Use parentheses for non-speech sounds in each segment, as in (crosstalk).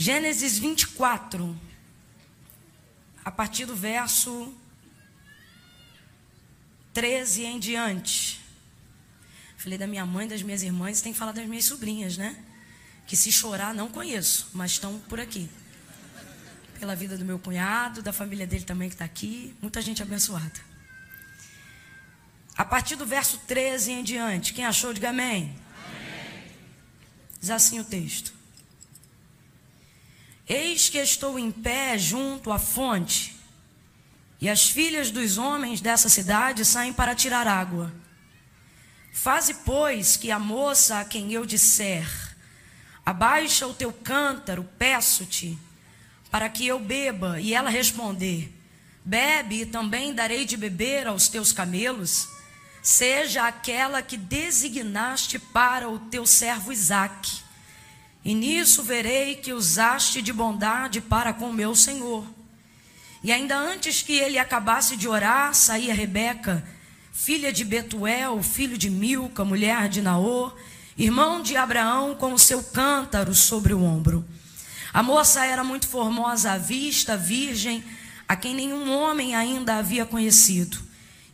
Gênesis 24, a partir do verso 13 em diante. Falei da minha mãe, das minhas irmãs, tem que falar das minhas sobrinhas, né? Que se chorar, não conheço, mas estão por aqui. Pela vida do meu cunhado, da família dele também que está aqui, muita gente abençoada. A partir do verso 13 em diante, quem achou, diga amém. amém. Diz assim o texto. Eis que estou em pé junto à fonte, e as filhas dos homens dessa cidade saem para tirar água. Faze, pois, que a moça a quem eu disser, abaixa o teu cântaro, peço-te, para que eu beba, e ela responder, bebe e também darei de beber aos teus camelos, seja aquela que designaste para o teu servo Isaque e nisso verei que usaste de bondade para com meu senhor. E ainda antes que ele acabasse de orar, saía Rebeca, filha de Betuel, filho de Milca, mulher de Naor, irmão de Abraão, com o seu cântaro sobre o ombro. A moça era muito formosa à vista, virgem, a quem nenhum homem ainda havia conhecido.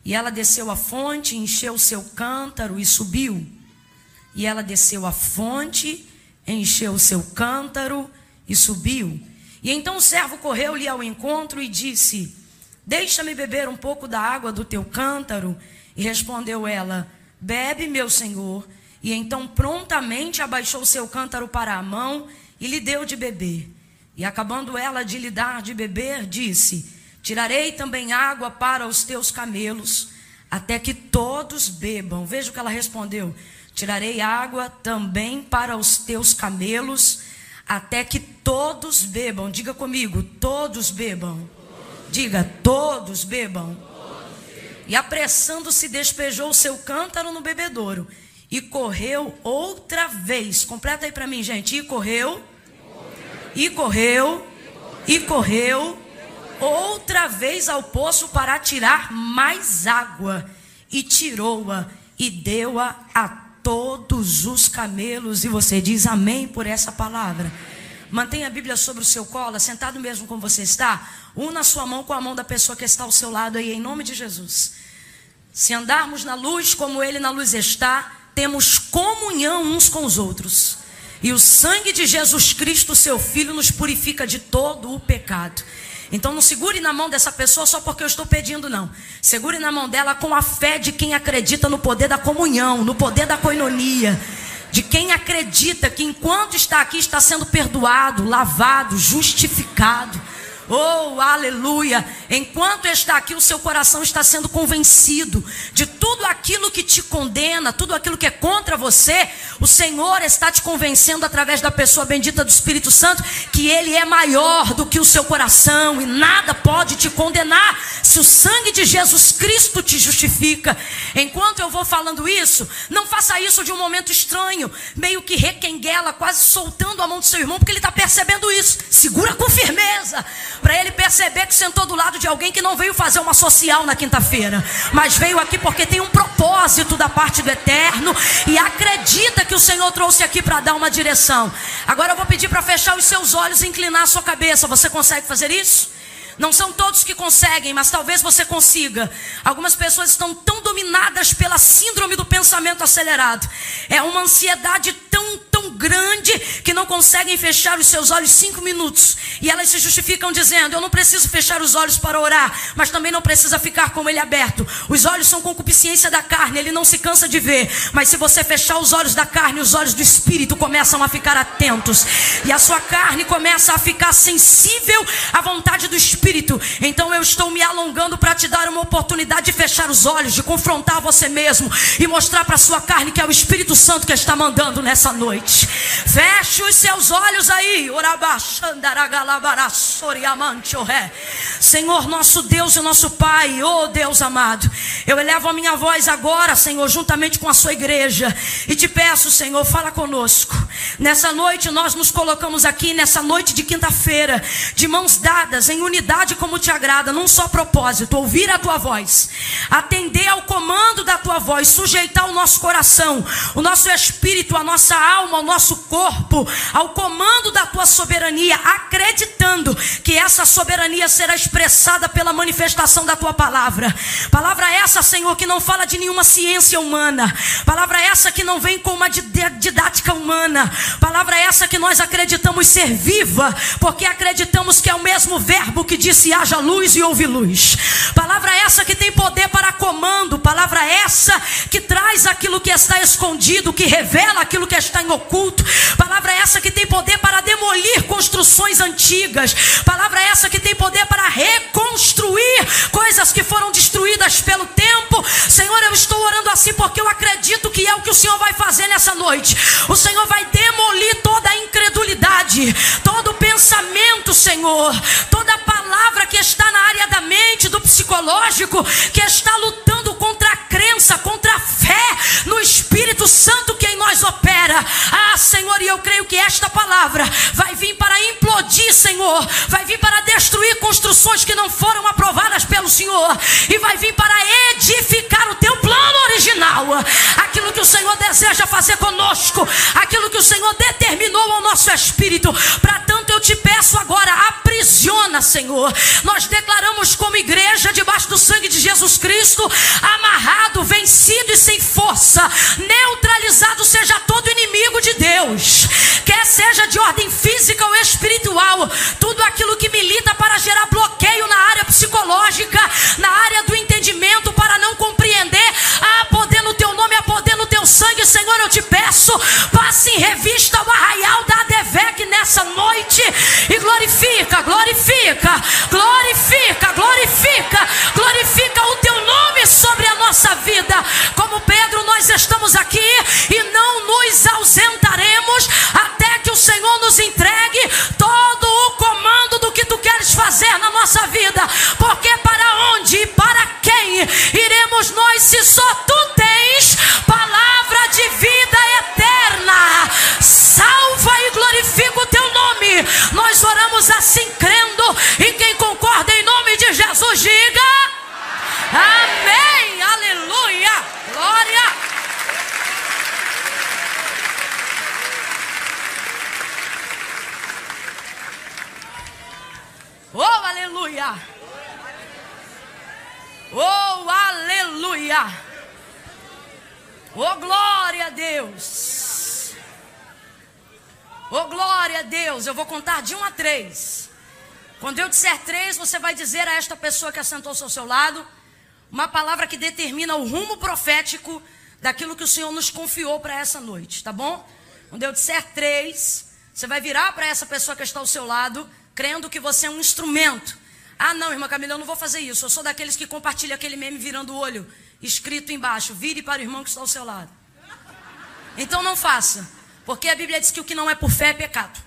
E ela desceu à fonte, encheu seu cântaro e subiu. E ela desceu à fonte encheu seu cântaro e subiu. E então o servo correu-lhe ao encontro e disse: Deixa-me beber um pouco da água do teu cântaro. E respondeu ela: Bebe, meu senhor. E então prontamente abaixou seu cântaro para a mão e lhe deu de beber. E acabando ela de lhe dar de beber, disse: Tirarei também água para os teus camelos, até que todos bebam. Veja o que ela respondeu: Tirarei água também para os teus camelos, até que todos bebam. Diga comigo, todos bebam. Diga, todos bebam. E apressando-se, despejou o seu cântaro no bebedouro. E correu outra vez. Completa aí para mim, gente. E correu. E correu. E correu. Outra vez ao poço para tirar mais água. E tirou-a. E deu-a a todos os camelos. E você diz amém por essa palavra. Mantenha a Bíblia sobre o seu colo, sentado mesmo como você está. Una a sua mão com a mão da pessoa que está ao seu lado aí, em nome de Jesus. Se andarmos na luz como Ele na luz está, temos comunhão uns com os outros. E o sangue de Jesus Cristo, seu Filho, nos purifica de todo o pecado. Então não segure na mão dessa pessoa só porque eu estou pedindo, não. Segure na mão dela com a fé de quem acredita no poder da comunhão, no poder da coinonia. De quem acredita que enquanto está aqui está sendo perdoado, lavado, justificado Oh, aleluia! Enquanto está aqui, o seu coração está sendo convencido de tudo aquilo que te condena, tudo aquilo que é contra você. O Senhor está te convencendo através da pessoa bendita do Espírito Santo que Ele é maior do que o seu coração e nada pode te condenar se o sangue de Jesus Cristo te justifica. Enquanto eu vou falando isso, não faça isso de um momento estranho, meio que requenguela, quase soltando a mão do seu irmão, porque ele está percebendo isso. Segura com firmeza para ele perceber que sentou do lado de alguém que não veio fazer uma social na quinta-feira, mas veio aqui porque tem um propósito da parte do eterno e acredita que o Senhor trouxe aqui para dar uma direção. Agora eu vou pedir para fechar os seus olhos e inclinar a sua cabeça. Você consegue fazer isso? Não são todos que conseguem, mas talvez você consiga. Algumas pessoas estão tão dominadas pela síndrome do pensamento acelerado. É uma ansiedade tão, tão grande que não conseguem fechar os seus olhos cinco minutos. E elas se justificam dizendo: Eu não preciso fechar os olhos para orar, mas também não precisa ficar com ele aberto. Os olhos são concupiscência da carne, ele não se cansa de ver. Mas se você fechar os olhos da carne, os olhos do espírito começam a ficar atentos. E a sua carne começa a ficar sensível à vontade do espírito espírito. Então eu estou me alongando para te dar uma oportunidade de fechar os olhos, de confrontar você mesmo e mostrar para sua carne que é o Espírito Santo que está mandando nessa noite. Feche os seus olhos aí. Senhor, nosso Deus e nosso Pai, oh Deus amado, eu elevo a minha voz agora, Senhor, juntamente com a sua igreja, e te peço, Senhor, fala conosco. Nessa noite nós nos colocamos aqui, nessa noite de quinta-feira, de mãos dadas, em unidade vontade como te agrada, num só propósito: ouvir a tua voz, atender ao comando da tua voz, sujeitar o nosso coração, o nosso espírito, a nossa alma, ao nosso corpo, ao comando da tua soberania, acreditando que essa soberania será expressada pela manifestação da tua palavra. Palavra essa, Senhor, que não fala de nenhuma ciência humana. Palavra essa que não vem com uma didática humana. Palavra essa que nós acreditamos ser viva, porque acreditamos que é o mesmo verbo que disse haja luz e houve luz. Palavra essa que tem poder para comando. Palavra essa que traz aquilo que está escondido, que revela aquilo que está em oculto. Palavra essa que tem poder para demolir construções antigas. Palavra essa que tem poder para reconstruir coisas que foram destruídas pelo tempo. Senhor, eu estou orando assim porque eu acredito que é o que o Senhor vai fazer nessa noite. O Senhor vai demolir toda a incredulidade, todo pensamento, Senhor, toda palavra que está na área da mente, do psicológico, que está lutando contra a crença, contra a fé no Espírito Santo que em nós opera. Ah, Senhor, e eu creio que esta palavra vai vir para implodir, Senhor, vai vir para destruir construções que não foram aprovadas pelo Senhor, e vai vir para edificar o teu plano original, aquilo que o Senhor deseja fazer conosco, aquilo que o Senhor determinou ao nosso espírito. Para tanto, eu te peço agora, aprisiona, Senhor. Nós declaramos como igreja, debaixo do sangue de Jesus Cristo, amarrado, vencido e sem força, neutralizado seja todo inimigo de Deus, quer seja de ordem física ou espiritual, tudo aquilo que milita para gerar bloqueio na área psicológica, na área do entendimento, para não compreender, há poder no teu nome, há poder no teu sangue, Senhor, eu te peço, passe em revista o arraial da Adevec nessa noite nossa vida. Aleluia! Oh, glória a Deus! Oh, glória a Deus! Eu vou contar de um a três. Quando eu disser três, você vai dizer a esta pessoa que assentou-se ao seu lado uma palavra que determina o rumo profético daquilo que o Senhor nos confiou para essa noite, tá bom? Quando eu disser três, você vai virar para essa pessoa que está ao seu lado crendo que você é um instrumento. Ah, não, irmã Camila, eu não vou fazer isso. Eu sou daqueles que compartilham aquele meme virando o olho, escrito embaixo: vire para o irmão que está ao seu lado. Então não faça, porque a Bíblia diz que o que não é por fé é pecado.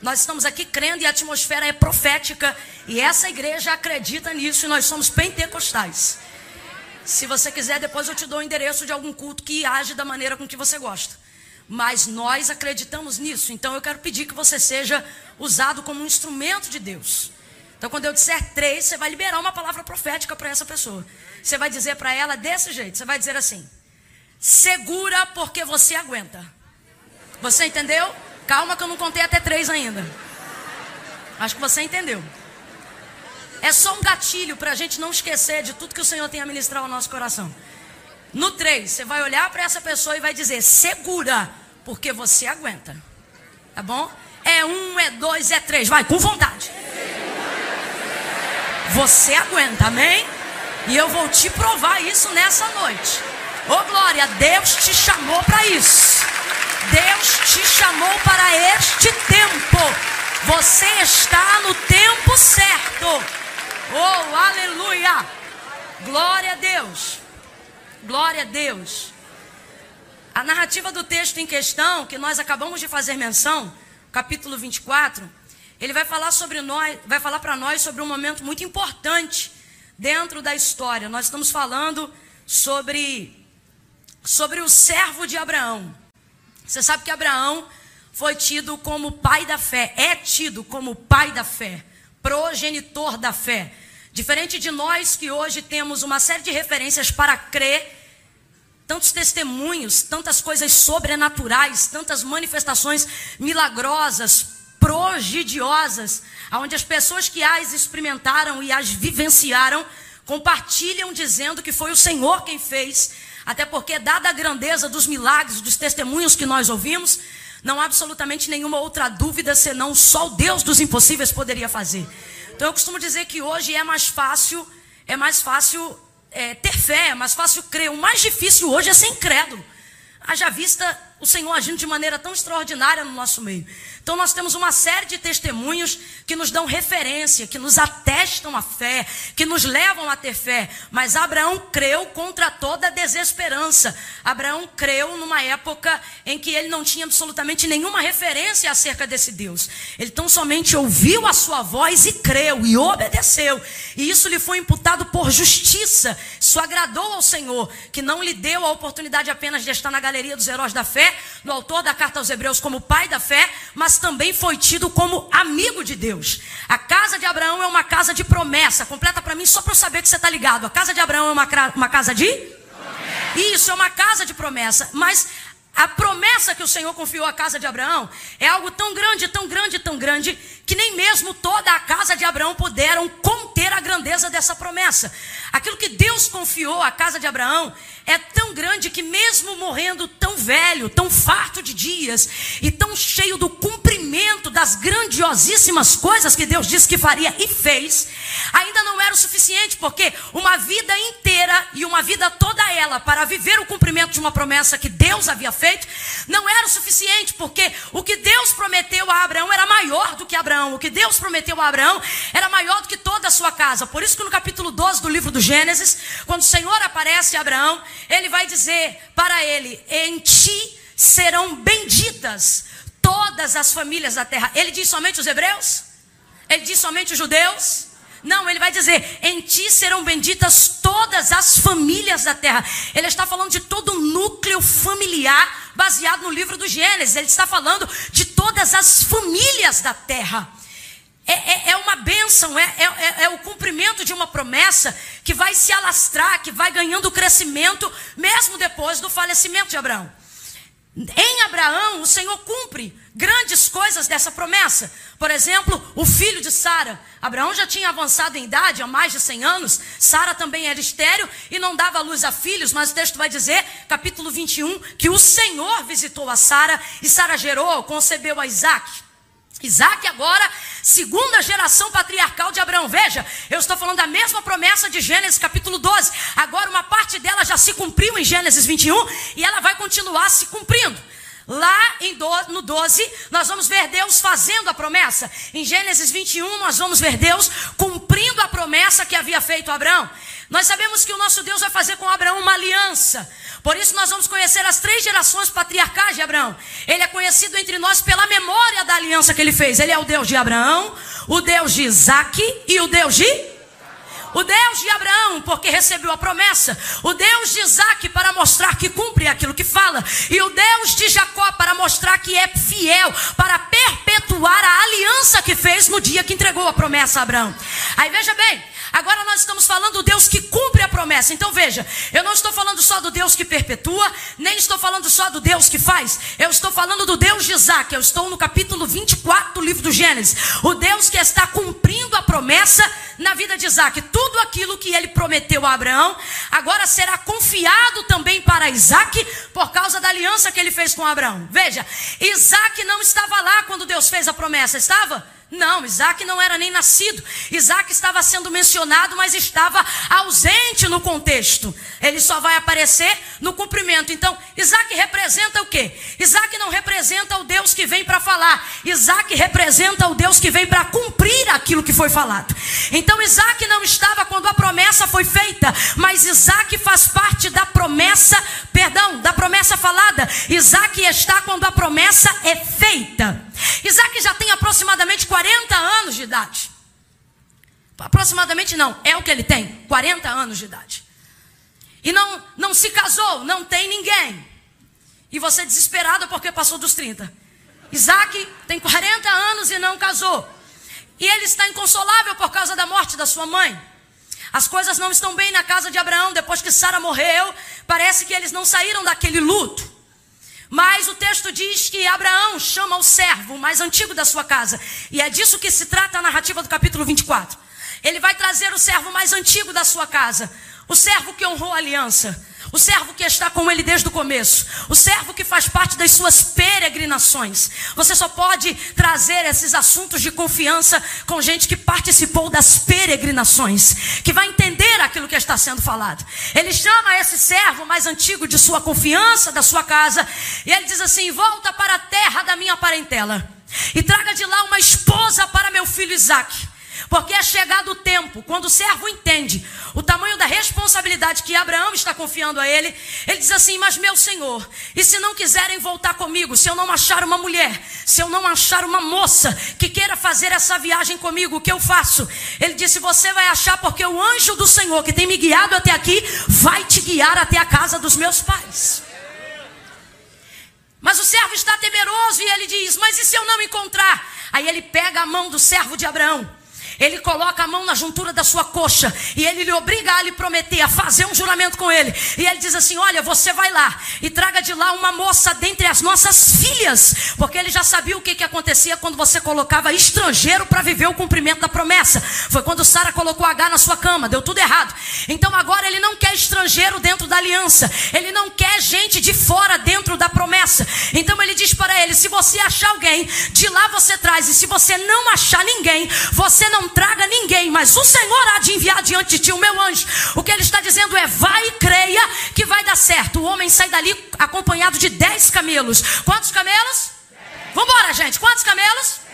Nós estamos aqui crendo e a atmosfera é profética, e essa igreja acredita nisso, e nós somos pentecostais. Se você quiser, depois eu te dou o endereço de algum culto que age da maneira com que você gosta. Mas nós acreditamos nisso, então eu quero pedir que você seja usado como um instrumento de Deus. Então, quando eu disser três, você vai liberar uma palavra profética para essa pessoa. Você vai dizer para ela desse jeito: você vai dizer assim, segura porque você aguenta. Você entendeu? Calma, que eu não contei até três ainda. Acho que você entendeu. É só um gatilho para a gente não esquecer de tudo que o Senhor tem a ministrar ao nosso coração. No três, você vai olhar para essa pessoa e vai dizer: segura, porque você aguenta. Tá bom? É um, é dois, é três. Vai, com vontade. Você aguenta, amém? E eu vou te provar isso nessa noite. Ô oh, glória, Deus te chamou para isso. Deus te chamou para este tempo. Você está no tempo certo. Oh, aleluia. Glória a Deus. Glória a Deus. A narrativa do texto em questão, que nós acabamos de fazer menção, capítulo 24, ele vai falar sobre nós, vai falar para nós sobre um momento muito importante dentro da história. Nós estamos falando sobre sobre o servo de Abraão. Você sabe que Abraão foi tido como pai da fé, é tido como pai da fé, progenitor da fé. Diferente de nós que hoje temos uma série de referências para crer tantos testemunhos, tantas coisas sobrenaturais, tantas manifestações milagrosas, prodigiosas, onde as pessoas que as experimentaram e as vivenciaram compartilham dizendo que foi o Senhor quem fez, até porque, dada a grandeza dos milagres, dos testemunhos que nós ouvimos, não há absolutamente nenhuma outra dúvida senão só o Deus dos impossíveis poderia fazer. Então eu costumo dizer que hoje é mais fácil, é mais fácil é, ter fé, é mais fácil crer. O mais difícil hoje é ser incrédulo. Haja vista o Senhor agindo de maneira tão extraordinária no nosso meio. Então nós temos uma série de testemunhos que nos dão referência, que nos atestam a fé, que nos levam a ter fé. Mas Abraão creu contra toda desesperança. Abraão creu numa época em que ele não tinha absolutamente nenhuma referência acerca desse Deus. Ele tão somente ouviu a sua voz e creu e obedeceu. E isso lhe foi imputado por justiça. Isso agradou ao Senhor, que não lhe deu a oportunidade apenas de estar na galeria dos heróis da fé, no autor da carta aos Hebreus como pai da fé, mas também foi tido como amigo de Deus. A casa de Abraão é uma casa de promessa. Completa para mim só para eu saber que você está ligado. A casa de Abraão é uma, uma casa de? Promessa. Isso, é uma casa de promessa. Mas a promessa que o Senhor confiou à casa de Abraão é algo tão grande, tão grande, tão grande, que nem mesmo toda a casa de Abraão puderam conter a grandeza dessa promessa. Aquilo que Deus confiou à casa de Abraão é tão grande que, mesmo morrendo tão velho, tão farto de dias e tão cheio do cumprimento das grandiosíssimas coisas que Deus disse que faria e fez, ainda não era o suficiente, porque uma vida inteira e uma vida toda ela para viver o cumprimento de uma promessa que Deus havia feito, não era o suficiente, porque o que Deus prometeu a Abraão era maior do que Abraão, o que Deus prometeu a Abraão era maior do que toda a sua casa. Por isso que no capítulo 12 do livro do Gênesis, quando o Senhor aparece a Abraão, ele vai dizer para ele: Em ti serão benditas todas as famílias da terra. Ele diz somente os hebreus? Ele diz somente os judeus? Não, ele vai dizer: em ti serão benditas todas as famílias da terra. Ele está falando de todo o núcleo familiar baseado no livro do Gênesis. Ele está falando de todas as famílias da terra. É, é, é uma bênção, é, é, é, o cumprimento de uma promessa que vai se alastrar, que vai ganhando crescimento, mesmo depois do falecimento de Abraão. Em Abraão, o Senhor cumpre grandes coisas dessa promessa. Por exemplo, o filho de Sara. Abraão já tinha avançado em idade, há mais de 100 anos. Sara também era estéreo e não dava luz a filhos, mas o texto vai dizer, capítulo 21, que o Senhor visitou a Sara e Sara gerou, concebeu a Isaac. Isaac agora, segunda geração patriarcal de Abraão. Veja, eu estou falando da mesma promessa de Gênesis capítulo 12. Agora uma parte dela já se cumpriu em Gênesis 21 e ela vai continuar se cumprindo. Lá em do, no 12, nós vamos ver Deus fazendo a promessa. Em Gênesis 21, nós vamos ver Deus cumprindo a promessa que havia feito Abraão. Nós sabemos que o nosso Deus vai fazer com Abraão uma aliança. Por isso nós vamos conhecer as três gerações patriarcais de Abraão. Ele é conhecido entre nós pela memória da aliança que ele fez. Ele é o Deus de Abraão, o Deus de Isaac e o Deus de o Deus de Abraão, porque recebeu a promessa. O Deus de Isaac, para mostrar que cumpre aquilo que fala. E o Deus de Jacó, para mostrar que é fiel, para perpetuar a aliança que fez no dia que entregou a promessa a Abraão. Aí veja bem, Agora nós estamos falando do Deus que cumpre a promessa. Então veja, eu não estou falando só do Deus que perpetua, nem estou falando só do Deus que faz. Eu estou falando do Deus de Isaac. Eu estou no capítulo 24 do livro do Gênesis. O Deus que está cumprindo a promessa na vida de Isaac. Tudo aquilo que ele prometeu a Abraão, agora será confiado também para Isaac, por causa da aliança que ele fez com Abraão. Veja, Isaac não estava lá quando Deus fez a promessa, estava? Não, Isaac não era nem nascido. Isaac estava sendo mencionado, mas estava ausente no contexto. Ele só vai aparecer no cumprimento. Então, Isaac representa o quê? Isaac não representa o Deus que vem para falar. Isaac representa o Deus que vem para cumprir aquilo que foi falado. Então, Isaac não estava quando a promessa foi feita, mas Isaac faz parte da promessa, perdão, da promessa falada. Isaac está quando a promessa é feita. Isaac já tem aproximadamente 40 anos de idade. Aproximadamente não, é o que ele tem, 40 anos de idade. E não, não se casou, não tem ninguém. E você desesperado porque passou dos 30. Isaac tem 40 anos e não casou. E ele está inconsolável por causa da morte da sua mãe. As coisas não estão bem na casa de Abraão depois que Sara morreu. parece que eles não saíram daquele luto. Mas o texto diz que Abraão chama o servo mais antigo da sua casa. E é disso que se trata a narrativa do capítulo 24. Ele vai trazer o servo mais antigo da sua casa. O servo que honrou a aliança. O servo que está com ele desde o começo. O servo que faz parte das suas peregrinações. Você só pode trazer esses assuntos de confiança com gente que participou das peregrinações. Que vai entender aquilo que está sendo falado. Ele chama esse servo mais antigo de sua confiança, da sua casa. E ele diz assim: Volta para a terra da minha parentela. E traga de lá uma esposa para meu filho Isaque. Porque é chegado o tempo, quando o servo entende o tamanho da responsabilidade que Abraão está confiando a ele, ele diz assim: Mas meu senhor, e se não quiserem voltar comigo, se eu não achar uma mulher, se eu não achar uma moça que queira fazer essa viagem comigo, o que eu faço? Ele disse: Você vai achar, porque o anjo do Senhor que tem me guiado até aqui, vai te guiar até a casa dos meus pais. Mas o servo está temeroso e ele diz: Mas e se eu não encontrar? Aí ele pega a mão do servo de Abraão ele coloca a mão na juntura da sua coxa e ele lhe obriga a lhe prometer, a fazer um juramento com ele. E ele diz assim: Olha, você vai lá e traga de lá uma moça dentre as nossas filhas, porque ele já sabia o que, que acontecia quando você colocava estrangeiro para viver o cumprimento da promessa. Foi quando Sara colocou H na sua cama, deu tudo errado. Então agora ele não quer estrangeiro dentro da aliança, ele não quer gente de fora dentro da promessa. Então ele diz para ele: Se você achar alguém, de lá você traz, e se você não achar ninguém, você não não traga ninguém, mas o Senhor há de enviar diante de ti o meu anjo. O que ele está dizendo é: vai e creia que vai dar certo. O homem sai dali acompanhado de dez camelos. Quantos camelos? Vamos embora, gente. Quantos camelos?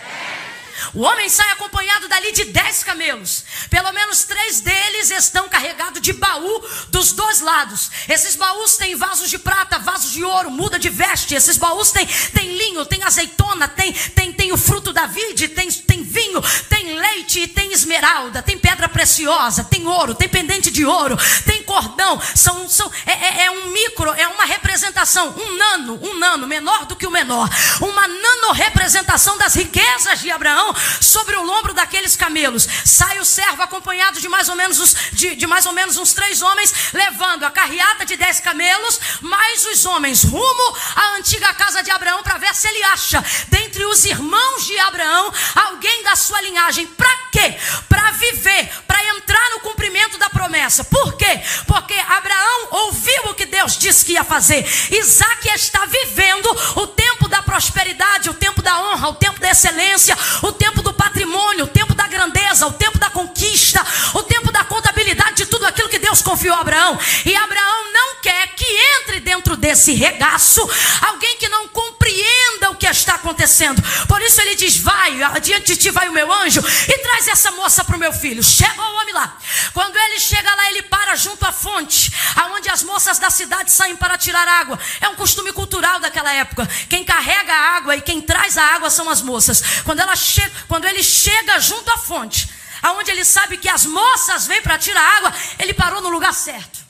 O homem sai acompanhado dali de dez camelos. Pelo menos três deles estão carregados de baú dos dois lados. Esses baús têm vasos de prata, vasos ouro, muda de veste. Esses baús têm, têm linho, tem azeitona, tem, tem, tem o fruto da vide, tem, tem vinho, tem leite, tem esmeralda, tem pedra preciosa, tem ouro, tem pendente de ouro, tem cordão. São, são, é, é, é um micro, é uma representação, um nano, um nano, menor do que o menor. Uma nano representação das riquezas de Abraão sobre o lombro daqueles camelos. Sai o servo acompanhado de mais ou menos, os, de, de mais ou menos uns três homens, levando a carreata de dez camelos, mais os homens rumo à antiga casa de Abraão para ver se ele acha, dentre os irmãos de Abraão, alguém da sua linhagem. Para quê? Para viver, para entrar no cumprimento da promessa. Por quê? Porque Abraão ouviu o que Deus disse que ia fazer. Isaac está vivendo o tempo da prosperidade, o tempo da honra, o tempo da excelência, o tempo do patrimônio, o tempo da grandeza, o tempo da conquista, o tempo da contabilidade de tudo aquilo que Deus confiou a Abraão. E Abraão não quer que entre dentro desse regaço alguém que não compreenda o que está acontecendo. Por isso ele diz: Vai, adiante de ti vai o meu anjo e traz essa moça para o meu filho. Chega o homem lá. Quando ele chega lá, ele para junto à fonte, aonde as moças da cidade saem para tirar água. É um costume cultural daquela época. Quem carrega a água e quem traz a água são as moças. Quando ela chega quando ele chega junto à fonte, aonde ele sabe que as moças vêm para tirar água, ele parou no lugar certo.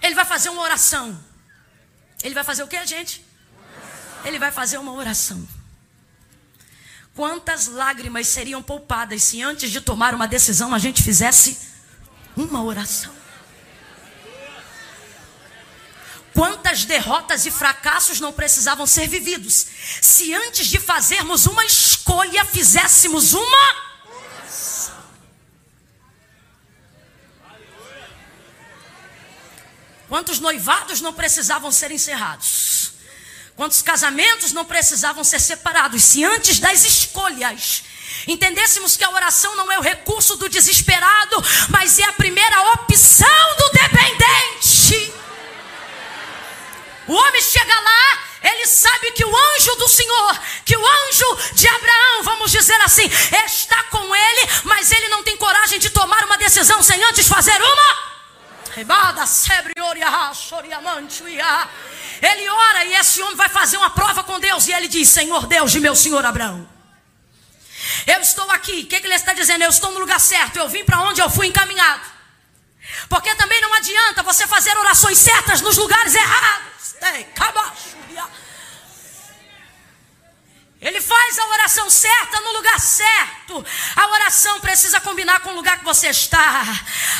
Ele vai fazer uma oração. Ele vai fazer o que, gente? Ele vai fazer uma oração. Quantas lágrimas seriam poupadas se antes de tomar uma decisão a gente fizesse uma oração? Quantas derrotas e fracassos não precisavam ser vividos se antes de fazermos uma escolha fizéssemos uma Quantos noivados não precisavam ser encerrados? Quantos casamentos não precisavam ser separados se antes das escolhas entendêssemos que a oração não é o recurso do desesperado, mas é a primeira opção do dependente? O homem chega lá, ele sabe que o anjo do Senhor, que o anjo de Abraão, vamos dizer assim, está com ele, mas ele não tem coragem de tomar uma decisão sem antes fazer uma. Ele ora e esse homem vai fazer uma prova com Deus. E ele diz: Senhor Deus de meu senhor Abraão, eu estou aqui. O que, que ele está dizendo? Eu estou no lugar certo. Eu vim para onde eu fui encaminhado. Porque também não adianta você fazer orações certas nos lugares errados. Ele faz a oração certa no lugar certo. A oração precisa combinar com o lugar que você está.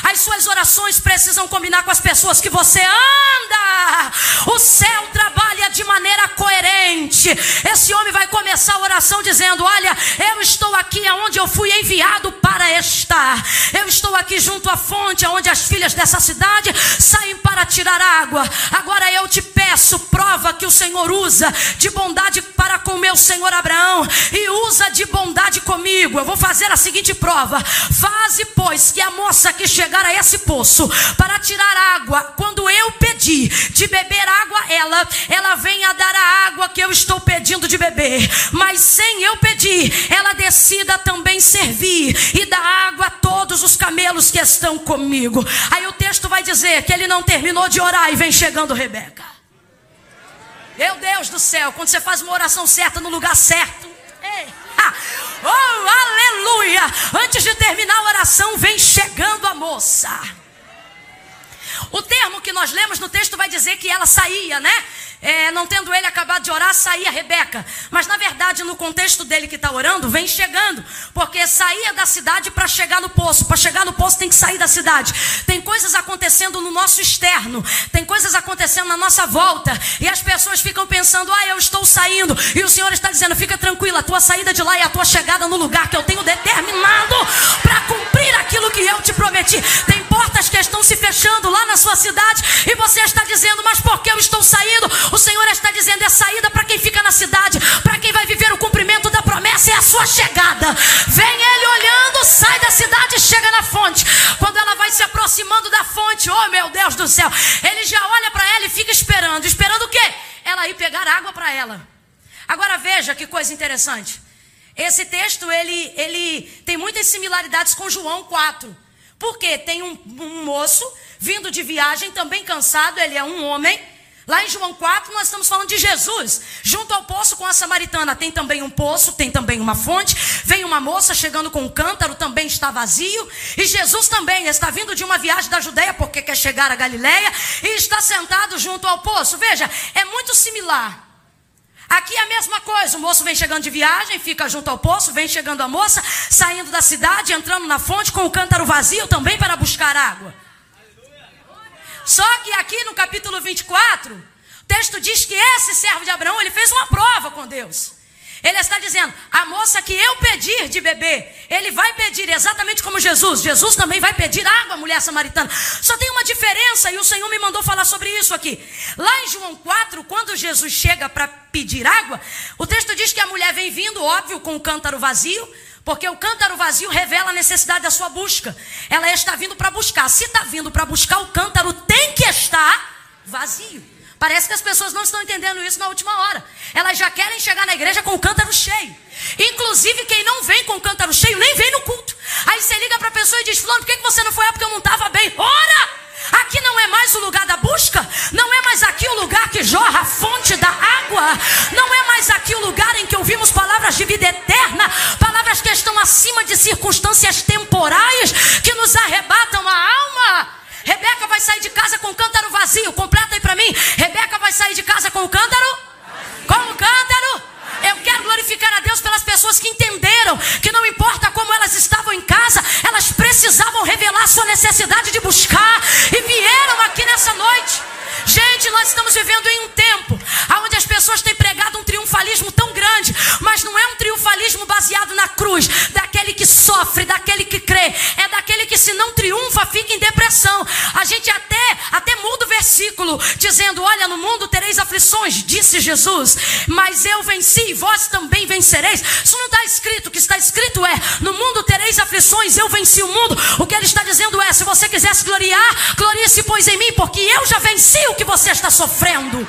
As suas orações precisam combinar com as pessoas que você anda. O céu trabalha de maneira coerente. Esse homem vai começar a oração dizendo: Olha, eu estou aqui aonde eu fui enviado para estar. Eu estou aqui junto à fonte, onde as filhas dessa cidade saem para tirar água. Agora eu te peço, prova que o Senhor usa de bondade para com meu Senhor Abraão e usa de bondade comigo. Eu vou fazer a seguinte prova: faze, pois, que a moça que chegar a esse poço para tirar água, quando eu pedir de beber água, ela, ela venha dar a água que eu estou pedindo de beber. Mas sem eu pedir, ela decida também servir e dar água a todos os camelos que estão comigo. Aí o texto vai dizer que ele não terminou de orar e vem chegando Rebeca. Meu Deus do céu, quando você faz uma oração certa no lugar certo. Ei, oh, aleluia! Antes de terminar a oração, vem chegando a moça. O termo que nós lemos no texto vai dizer que ela saía, né? é, não tendo ele acabado de orar, saía Rebeca. Mas na verdade, no contexto dele que está orando, vem chegando. Porque saía da cidade para chegar no poço. Para chegar no poço tem que sair da cidade. Tem coisas acontecendo no nosso externo. Tem coisas acontecendo na nossa volta. E as pessoas ficam pensando, ah, eu estou saindo. E o Senhor está dizendo, fica tranquila, a tua saída de lá é a tua chegada no lugar que eu tenho determinado para cumprir aquilo que eu te prometi. Tem portas que estão se fechando lá na sua cidade. E você está dizendo, mas por que eu estou saindo? O Senhor está dizendo: é saída para quem fica na cidade, para quem vai viver o cumprimento da promessa, é a sua chegada. Vem ele olhando, sai da cidade e chega na fonte. Quando ela vai se aproximando da fonte, oh meu Deus do céu, ele já olha para ela e fica esperando. Esperando o quê? Ela ir pegar água para ela. Agora veja que coisa interessante. Esse texto ele, ele tem muitas similaridades com João 4. Porque tem um, um moço vindo de viagem, também cansado, ele é um homem Lá em João 4, nós estamos falando de Jesus. Junto ao poço com a samaritana, tem também um poço, tem também uma fonte. Vem uma moça chegando com um cântaro, também está vazio. E Jesus também está vindo de uma viagem da Judéia, porque quer chegar a Galiléia e está sentado junto ao poço. Veja, é muito similar. Aqui é a mesma coisa, o moço vem chegando de viagem, fica junto ao poço, vem chegando a moça, saindo da cidade, entrando na fonte com o cântaro vazio também para buscar água. Só que aqui no capítulo 24, o texto diz que esse servo de Abraão, ele fez uma prova com Deus. Ele está dizendo: a moça que eu pedir de beber, ele vai pedir exatamente como Jesus. Jesus também vai pedir água, mulher samaritana. Só tem uma diferença e o Senhor me mandou falar sobre isso aqui. Lá em João 4, quando Jesus chega para pedir água, o texto diz que a mulher vem vindo, óbvio, com o cântaro vazio. Porque o cântaro vazio revela a necessidade da sua busca. Ela está vindo para buscar. Se está vindo para buscar, o cântaro tem que estar vazio. Parece que as pessoas não estão entendendo isso na última hora. Elas já querem chegar na igreja com o cântaro cheio. Inclusive, quem não vem com o cântaro cheio nem vem no culto. Aí você liga para a pessoa e diz: Fulano, por que você não foi? É porque eu não estava bem. Ora! Aqui não é mais o lugar da busca, não é mais aqui o lugar que jorra a fonte da água, não é mais aqui o lugar em que ouvimos palavras de vida eterna, palavras que estão acima de circunstâncias temporais necessidade de buscar e vieram aqui nessa noite. Gente, nós estamos vivendo em um tempo onde as pessoas têm pregado um triunfalismo tão grande, mas não é um triunfalismo baseado na cruz, daquele que sofre, daquele que crê, é daquele que se não triunfa fica em depressão. A gente até até muda versículo dizendo: "Olha, no mundo tereis aflições", disse Jesus, "mas eu venci e vós também vencereis". Isso não está escrito, o que está escrito é: "No mundo tereis aflições, eu venci o mundo". O que ele está dizendo é: se você quiser se gloriar, glorie-se pois em mim, porque eu já venci o que você está sofrendo.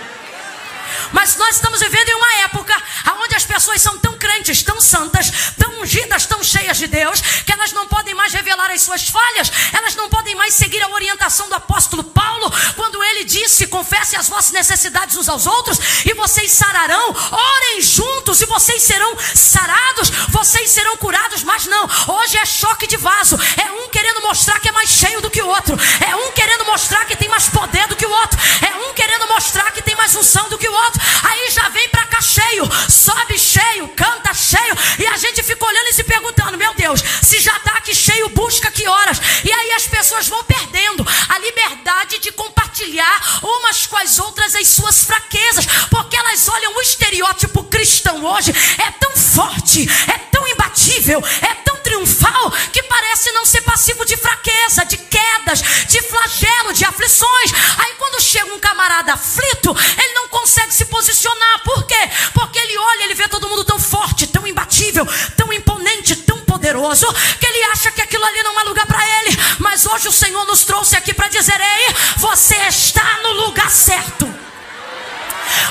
Mas nós estamos vivendo em uma época onde as pessoas são tão crentes, tão santas, tão ungidas, tão cheias de Deus, que elas não podem mais revelar as suas falhas, elas não podem mais seguir a orientação do apóstolo Paulo, quando ele disse: confessem as vossas necessidades uns aos outros, e vocês sararão, orem juntos, e vocês serão sarados, vocês serão curados. Mas não, hoje é choque de vaso, é um querendo mostrar que é mais cheio do que o outro, é um querendo mostrar que tem mais poder do que o outro, é um querendo mostrar que mais unção do que o outro. Aí já vem para cá cheio, sobe cheio, canta cheio. E a gente fica olhando e se perguntando: meu Deus, se já está aqui cheio, busca que horas? E aí as pessoas vão perdendo a liberdade de compartilhar umas com as outras as suas fraquezas, porque elas olham o estereótipo cristão hoje, é tão forte, é tão imbatível, é tão triunfal que parece não ser passivo de fraqueza, de quedas, de flagelo, de aflições. Aí quando chega um camarada aflito, ele não consegue se posicionar. Por quê? Porque ele olha, ele vê todo mundo tão forte, tão imbatível, tão imponente, tão poderoso, que ele acha que aquilo ali não é lugar para ele. Mas hoje o Senhor nos trouxe aqui para dizer: ei, você está no lugar certo.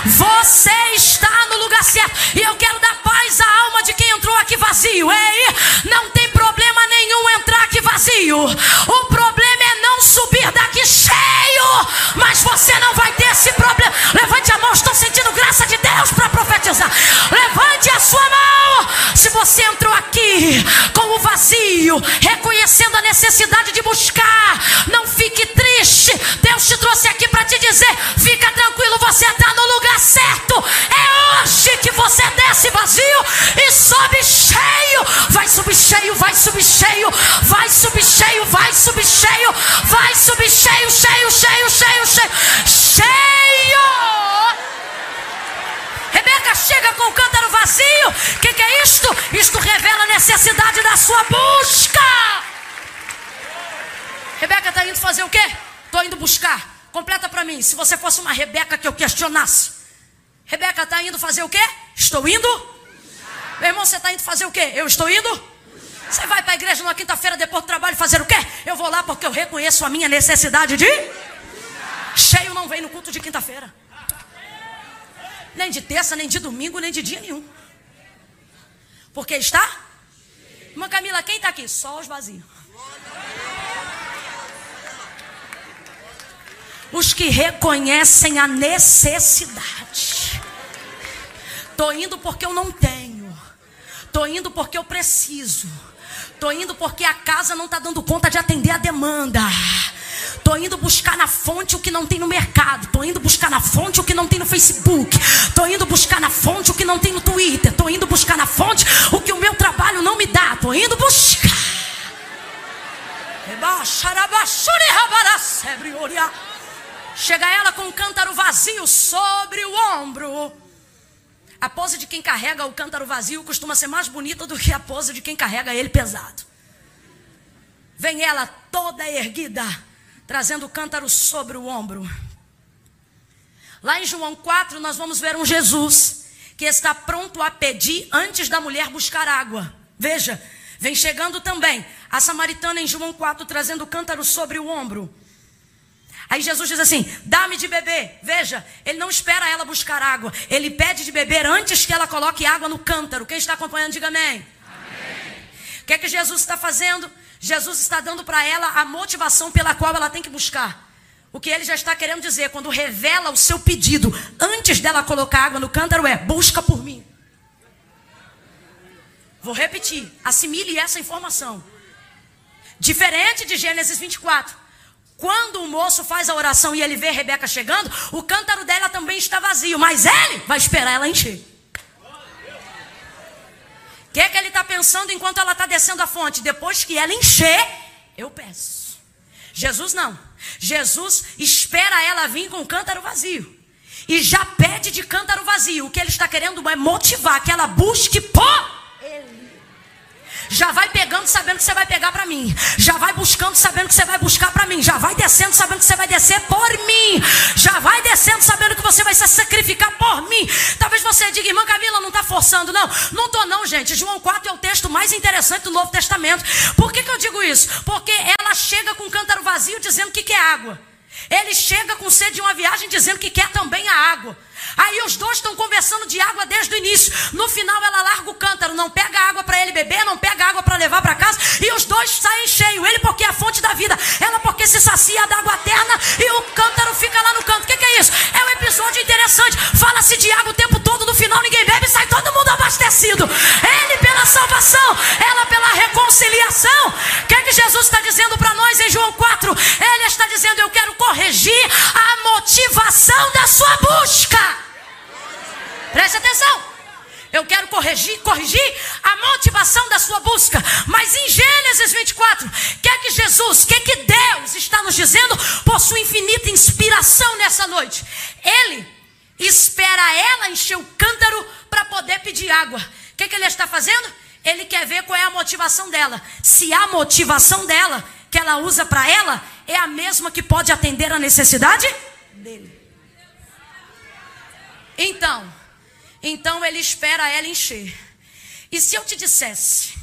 Você está no lugar certo. E eu quero dar paz à alma de quem entrou aqui vazio. Ei, não vazio. O problema é não subir daqui cheio. Mas você não vai ter esse problema. Levante a mão, estou sentindo graça de Deus para profetizar. Levante a sua mão. Se você entrou aqui com o vazio, reconhecendo a necessidade de buscar, não fique triste. Deus te trouxe aqui para te dizer: fica tranquilo, você está no lugar certo. É hoje que você desce vazio e sobe cheio. Vai subir cheio, vai subir cheio, vai subir cheio, vai subir cheio, vai subir cheio, cheio, cheio, cheio, cheio, cheio. Rebeca chega com o cântaro vazio. O que, que é isto? Isto revela a necessidade da sua busca. Rebeca está indo fazer o quê? Estou indo buscar. Completa para mim. Se você fosse uma Rebeca que eu questionasse. Rebeca está indo fazer o quê? Estou indo. Meu irmão, você está indo fazer o quê? Eu estou indo. Você vai para a igreja na quinta-feira depois do trabalho fazer o quê? Eu vou lá porque eu reconheço a minha necessidade de. Cheio não vem no culto de quinta-feira. Nem de terça, nem de domingo, nem de dia nenhum. Porque está? Irmã Camila, quem está aqui? Só os vazios. Os que reconhecem a necessidade. Estou indo porque eu não tenho. Estou indo porque eu preciso. Estou indo porque a casa não está dando conta de atender a demanda. Estou indo buscar na fonte o que não tem no mercado. Estou indo buscar na fonte o que não tem no Facebook. Estou indo buscar na fonte o que não tem no Twitter. Estou indo buscar na fonte o que o meu trabalho não me dá. Estou indo buscar. Chega ela com um cântaro vazio sobre o ombro. A pose de quem carrega o cântaro vazio costuma ser mais bonita do que a pose de quem carrega ele pesado. Vem ela toda erguida, trazendo o cântaro sobre o ombro. Lá em João 4, nós vamos ver um Jesus que está pronto a pedir antes da mulher buscar água. Veja, vem chegando também a samaritana em João 4, trazendo o cântaro sobre o ombro. Aí Jesus diz assim: dá-me de beber. Veja, ele não espera ela buscar água. Ele pede de beber antes que ela coloque água no cântaro. Quem está acompanhando, diga amém. O que é que Jesus está fazendo? Jesus está dando para ela a motivação pela qual ela tem que buscar. O que ele já está querendo dizer quando revela o seu pedido antes dela colocar água no cântaro é: busca por mim. Vou repetir, assimile essa informação. Diferente de Gênesis 24. Quando o moço faz a oração e ele vê Rebeca chegando, o cântaro dela também está vazio, mas ele vai esperar ela encher. O que é que ele está pensando enquanto ela está descendo a fonte? Depois que ela encher, eu peço. Jesus não. Jesus espera ela vir com o cântaro vazio. E já pede de cântaro vazio. O que ele está querendo é motivar que ela busque por já vai pegando sabendo que você vai pegar para mim. Já vai buscando sabendo que você vai buscar para mim. Já vai descendo sabendo que você vai descer por mim. Já vai descendo sabendo que você vai se sacrificar por mim. Talvez você diga, irmã Camila, não está forçando, não. Não estou não, gente. João 4 é o texto mais interessante do Novo Testamento. Por que, que eu digo isso? Porque ela chega com um cântaro vazio dizendo que quer água. Ele chega com sede de uma viagem dizendo que quer também a água. Aí os dois estão conversando de água desde o início. No final ela larga o cântaro, não pega água para ele beber, não pega água para levar para casa, e os dois saem cheios. Ele porque é a fonte da vida, ela porque se sacia da água eterna e o cântaro fica lá no canto. O que, que, é isso? É um episódio interessante. Fala-se de água o tempo todo, no final ninguém bebe, sai todo mundo abastecido. Ele pela salvação, ela pela reconciliação. O que, é que Jesus está dizendo para nós em João 4? Ele está dizendo: Eu quero corrigir a motivação da sua. Preste atenção. Eu quero corrigir, corrigir a motivação da sua busca. Mas em Gênesis 24, o que é que Jesus, o que é que Deus está nos dizendo por sua infinita inspiração nessa noite? Ele espera ela encher o cântaro para poder pedir água. O que, que ele está fazendo? Ele quer ver qual é a motivação dela. Se a motivação dela, que ela usa para ela, é a mesma que pode atender a necessidade dele. Então, então ele espera ela encher. E se eu te dissesse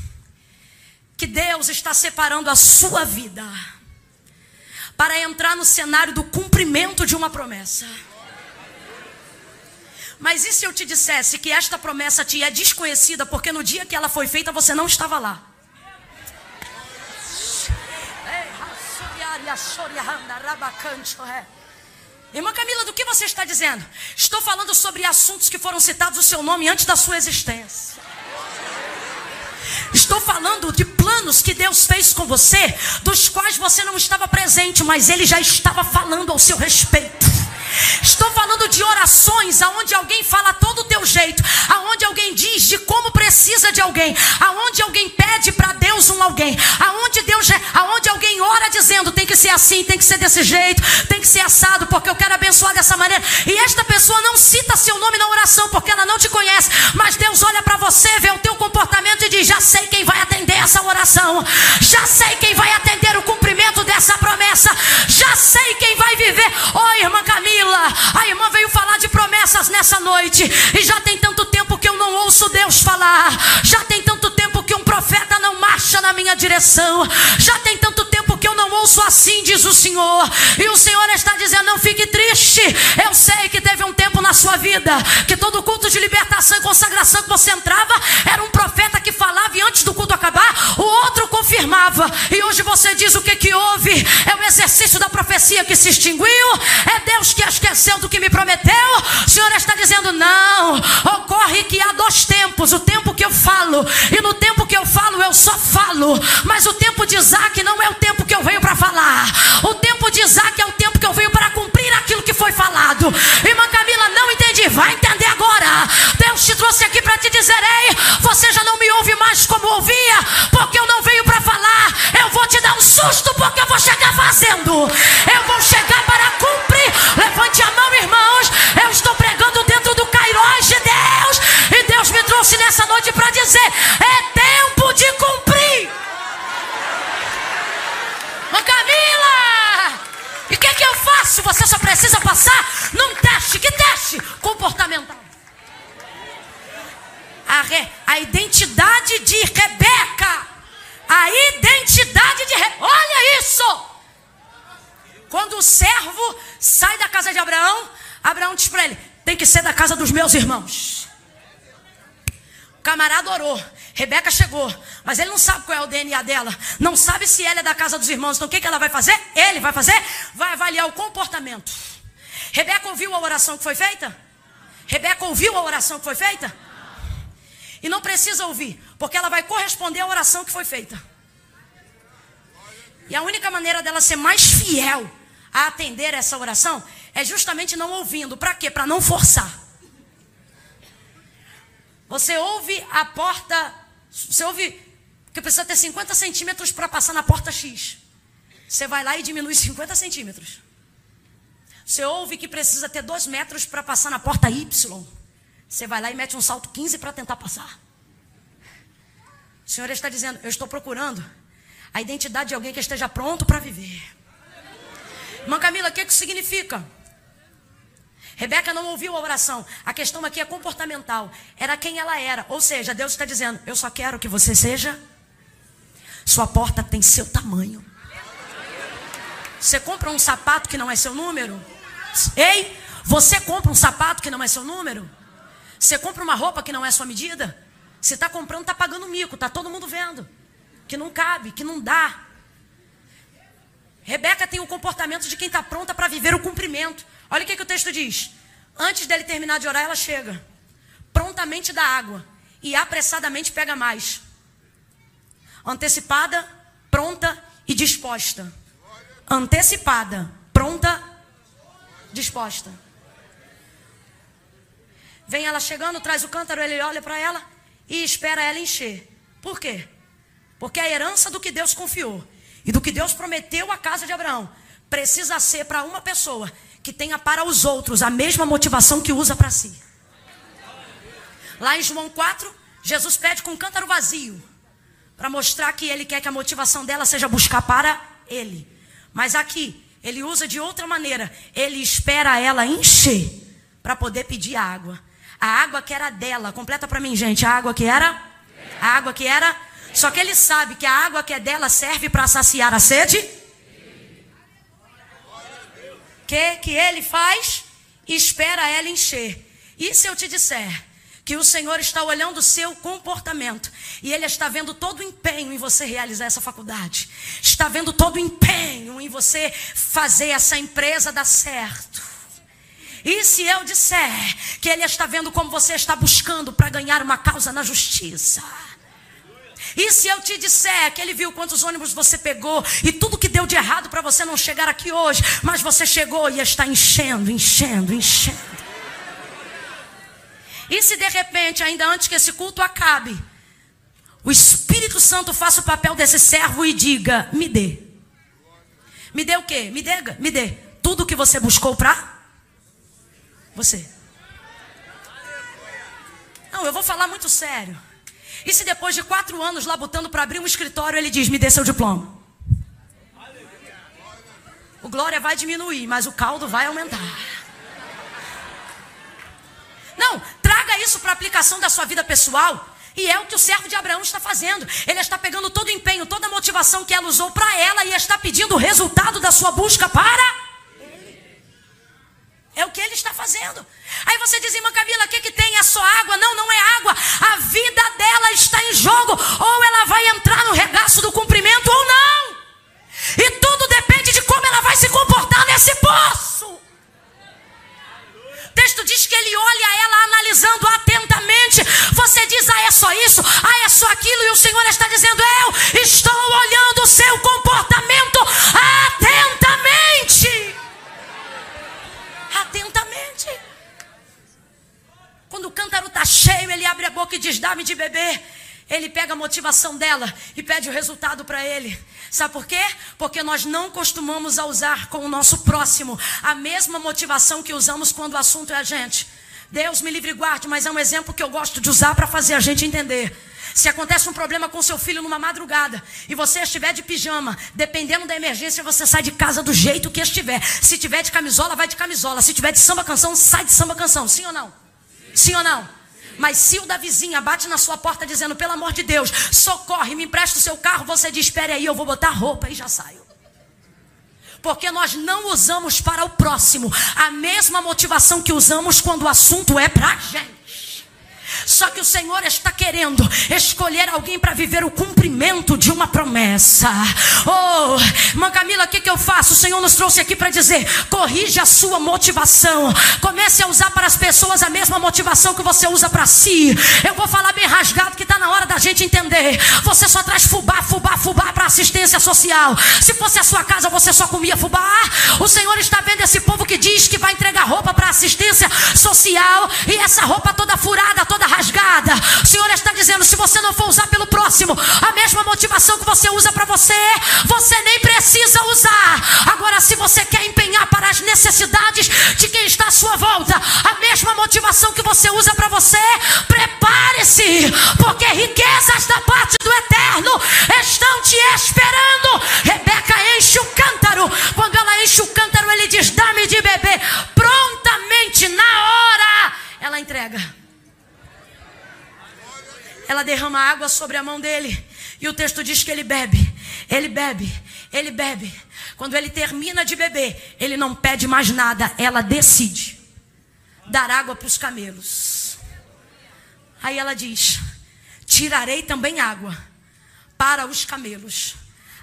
que Deus está separando a sua vida para entrar no cenário do cumprimento de uma promessa? Mas e se eu te dissesse que esta promessa te é desconhecida porque no dia que ela foi feita você não estava lá? Irmã Camila, do que você está dizendo? Estou falando sobre assuntos que foram citados o seu nome antes da sua existência. Estou falando de planos que Deus fez com você, dos quais você não estava presente, mas Ele já estava falando ao seu respeito. Estou falando de orações aonde alguém fala todo o teu jeito, aonde alguém diz de como precisa de alguém, aonde alguém pede para Deus um alguém, aonde Deus, aonde alguém ora dizendo tem que ser assim, tem que ser desse jeito, tem que ser assado porque eu quero abençoar dessa maneira. E esta pessoa não cita seu nome na oração porque ela não te conhece, mas Deus olha para você, vê o teu comportamento e diz: já sei quem vai atender essa oração, já sei quem vai atender o cumprimento dessa promessa, já sei quem vai viver. Oi, irmã Camila a irmã veio falar de promessas nessa noite. E já tem tanto tempo que eu não ouço Deus falar. Já tem tanto tempo que um profeta não marcha na minha direção. Já tem tanto tempo que eu não ouço assim, diz o Senhor. E o Senhor está dizendo: não fique triste. Eu sei que teve um tempo na sua vida que todo culto de libertação e consagração que você entrava era um profeta que falava e antes do exercício da profecia que se extinguiu? É Deus que esqueceu do que me prometeu? O Senhor está dizendo: não. Ocorre que há dois tempos: o tempo que eu falo, e no tempo que eu falo, eu só falo. Mas o tempo de Isaac não é o tempo susto, porque eu vou chegar fazendo. Eu vou chegar que ser da casa dos meus irmãos. O camarada orou. Rebeca chegou, mas ele não sabe qual é o DNA dela, não sabe se ela é da casa dos irmãos. Então o que, que ela vai fazer? Ele vai fazer? Vai avaliar o comportamento. Rebeca ouviu a oração que foi feita? Rebeca ouviu a oração que foi feita? E não precisa ouvir, porque ela vai corresponder à oração que foi feita. E a única maneira dela ser mais fiel a atender essa oração é justamente não ouvindo. Para quê? Para não forçar. Você ouve a porta, você ouve que precisa ter 50 centímetros para passar na porta X. Você vai lá e diminui (laughs) 50 centímetros. Você ouve que precisa ter 2 metros para passar na porta Y. Você vai lá e mete um salto 15 para tentar passar. O Senhor está dizendo: Eu estou procurando a identidade de alguém que esteja pronto para viver. Irmã Camila, o que, que significa? Rebeca não ouviu a oração. A questão aqui é comportamental. Era quem ela era. Ou seja, Deus está dizendo: Eu só quero que você seja. Sua porta tem seu tamanho. Você compra um sapato que não é seu número? Ei, você compra um sapato que não é seu número? Você compra uma roupa que não é sua medida? Você está comprando, está pagando mico, está todo mundo vendo. Que não cabe, que não dá. Rebeca tem o comportamento de quem está pronta para viver o cumprimento. Olha o que, que o texto diz. Antes dele terminar de orar, ela chega. Prontamente dá água. E apressadamente pega mais. Antecipada, pronta e disposta. Antecipada, pronta, disposta. Vem ela chegando, traz o cântaro, ele olha para ela e espera ela encher. Por quê? Porque a herança do que Deus confiou e do que Deus prometeu à casa de Abraão precisa ser para uma pessoa que tenha para os outros a mesma motivação que usa para si. Lá em João 4, Jesus pede com um cântaro vazio. Para mostrar que ele quer que a motivação dela seja buscar para ele. Mas aqui, ele usa de outra maneira. Ele espera ela encher para poder pedir água. A água que era dela, completa para mim, gente. A água que era? A água que era? Só que ele sabe que a água que é dela serve para saciar a sede. Que que ele faz? Espera ela encher. E se eu te disser que o Senhor está olhando o seu comportamento e Ele está vendo todo o empenho em você realizar essa faculdade, está vendo todo o empenho em você fazer essa empresa dar certo. E se eu disser que Ele está vendo como você está buscando para ganhar uma causa na justiça? E se eu te disser que ele viu quantos ônibus você pegou e tudo que deu de errado para você não chegar aqui hoje, mas você chegou e está enchendo, enchendo, enchendo. E se de repente, ainda antes que esse culto acabe, o Espírito Santo faça o papel desse servo e diga: me dê. Me dê o quê? Me dê, me dê tudo que você buscou para você. Não, eu vou falar muito sério. E se depois de quatro anos lá botando para abrir um escritório, ele diz: me dê seu diploma. O glória vai diminuir, mas o caldo vai aumentar. Não, traga isso para a aplicação da sua vida pessoal. E é o que o servo de Abraão está fazendo. Ele está pegando todo o empenho, toda a motivação que ela usou para ela e está pedindo o resultado da sua busca para é o que ele está fazendo. Aí você diz, irmã Camila, o que, que tem? É só água? Não, não é água. A vida dela está em jogo. Ou ela vai entrar no regaço do cumprimento ou não. E tudo depende de como ela vai se comportar nesse poço texto diz que ele olha ela analisando atentamente. Você diz, ah, é só isso, ah, é só aquilo, e o Senhor está dizendo, eu estou olhando o seu comportamento atentamente. Atentamente. Quando o cântaro está cheio, ele abre a boca e diz: Dá-me de beber. Ele pega a motivação dela e pede o resultado para ele. Sabe por quê? Porque nós não costumamos a usar com o nosso próximo a mesma motivação que usamos quando o assunto é a gente. Deus me livre e guarde, mas é um exemplo que eu gosto de usar para fazer a gente entender. Se acontece um problema com seu filho numa madrugada e você estiver de pijama, dependendo da emergência, você sai de casa do jeito que estiver. Se tiver de camisola, vai de camisola. Se tiver de samba canção, sai de samba canção. Sim ou não? Sim ou não? Mas se o da vizinha bate na sua porta dizendo, pelo amor de Deus, socorre, me empresta o seu carro, você diz, espere aí, eu vou botar roupa e já saio. Porque nós não usamos para o próximo a mesma motivação que usamos quando o assunto é para a gente. Só que o Senhor está querendo escolher alguém para viver o cumprimento de uma promessa. Oh, irmã Camila, o que, que eu faço? O Senhor nos trouxe aqui para dizer: corrija a sua motivação. Comece a usar para as pessoas a mesma motivação que você usa para si. Eu vou falar bem rasgado que está na hora da gente entender. Você só traz fubá, fubá, fubá para assistência social. Se fosse a sua casa, você só comia fubá. O Senhor está vendo esse povo que diz que vai entregar roupa para assistência social e essa roupa toda furada, toda rasgada. O Senhor está dizendo: se você não for usar pelo próximo a mesma motivação que você usa para você, você nem precisa usar. Agora, se você quer empenhar para as necessidades de quem está à sua volta, a mesma motivação que você usa para você, prepare-se, porque riquezas da parte do eterno estão te esperando. Rebeca enche o cântaro. Quando ela enche o cântaro, ele diz: dá-me de beber. Prontamente, na hora, ela entrega ela derrama água sobre a mão dele. E o texto diz que ele bebe, ele bebe, ele bebe. Quando ele termina de beber, ele não pede mais nada, ela decide dar água para os camelos. Aí ela diz: Tirarei também água para os camelos,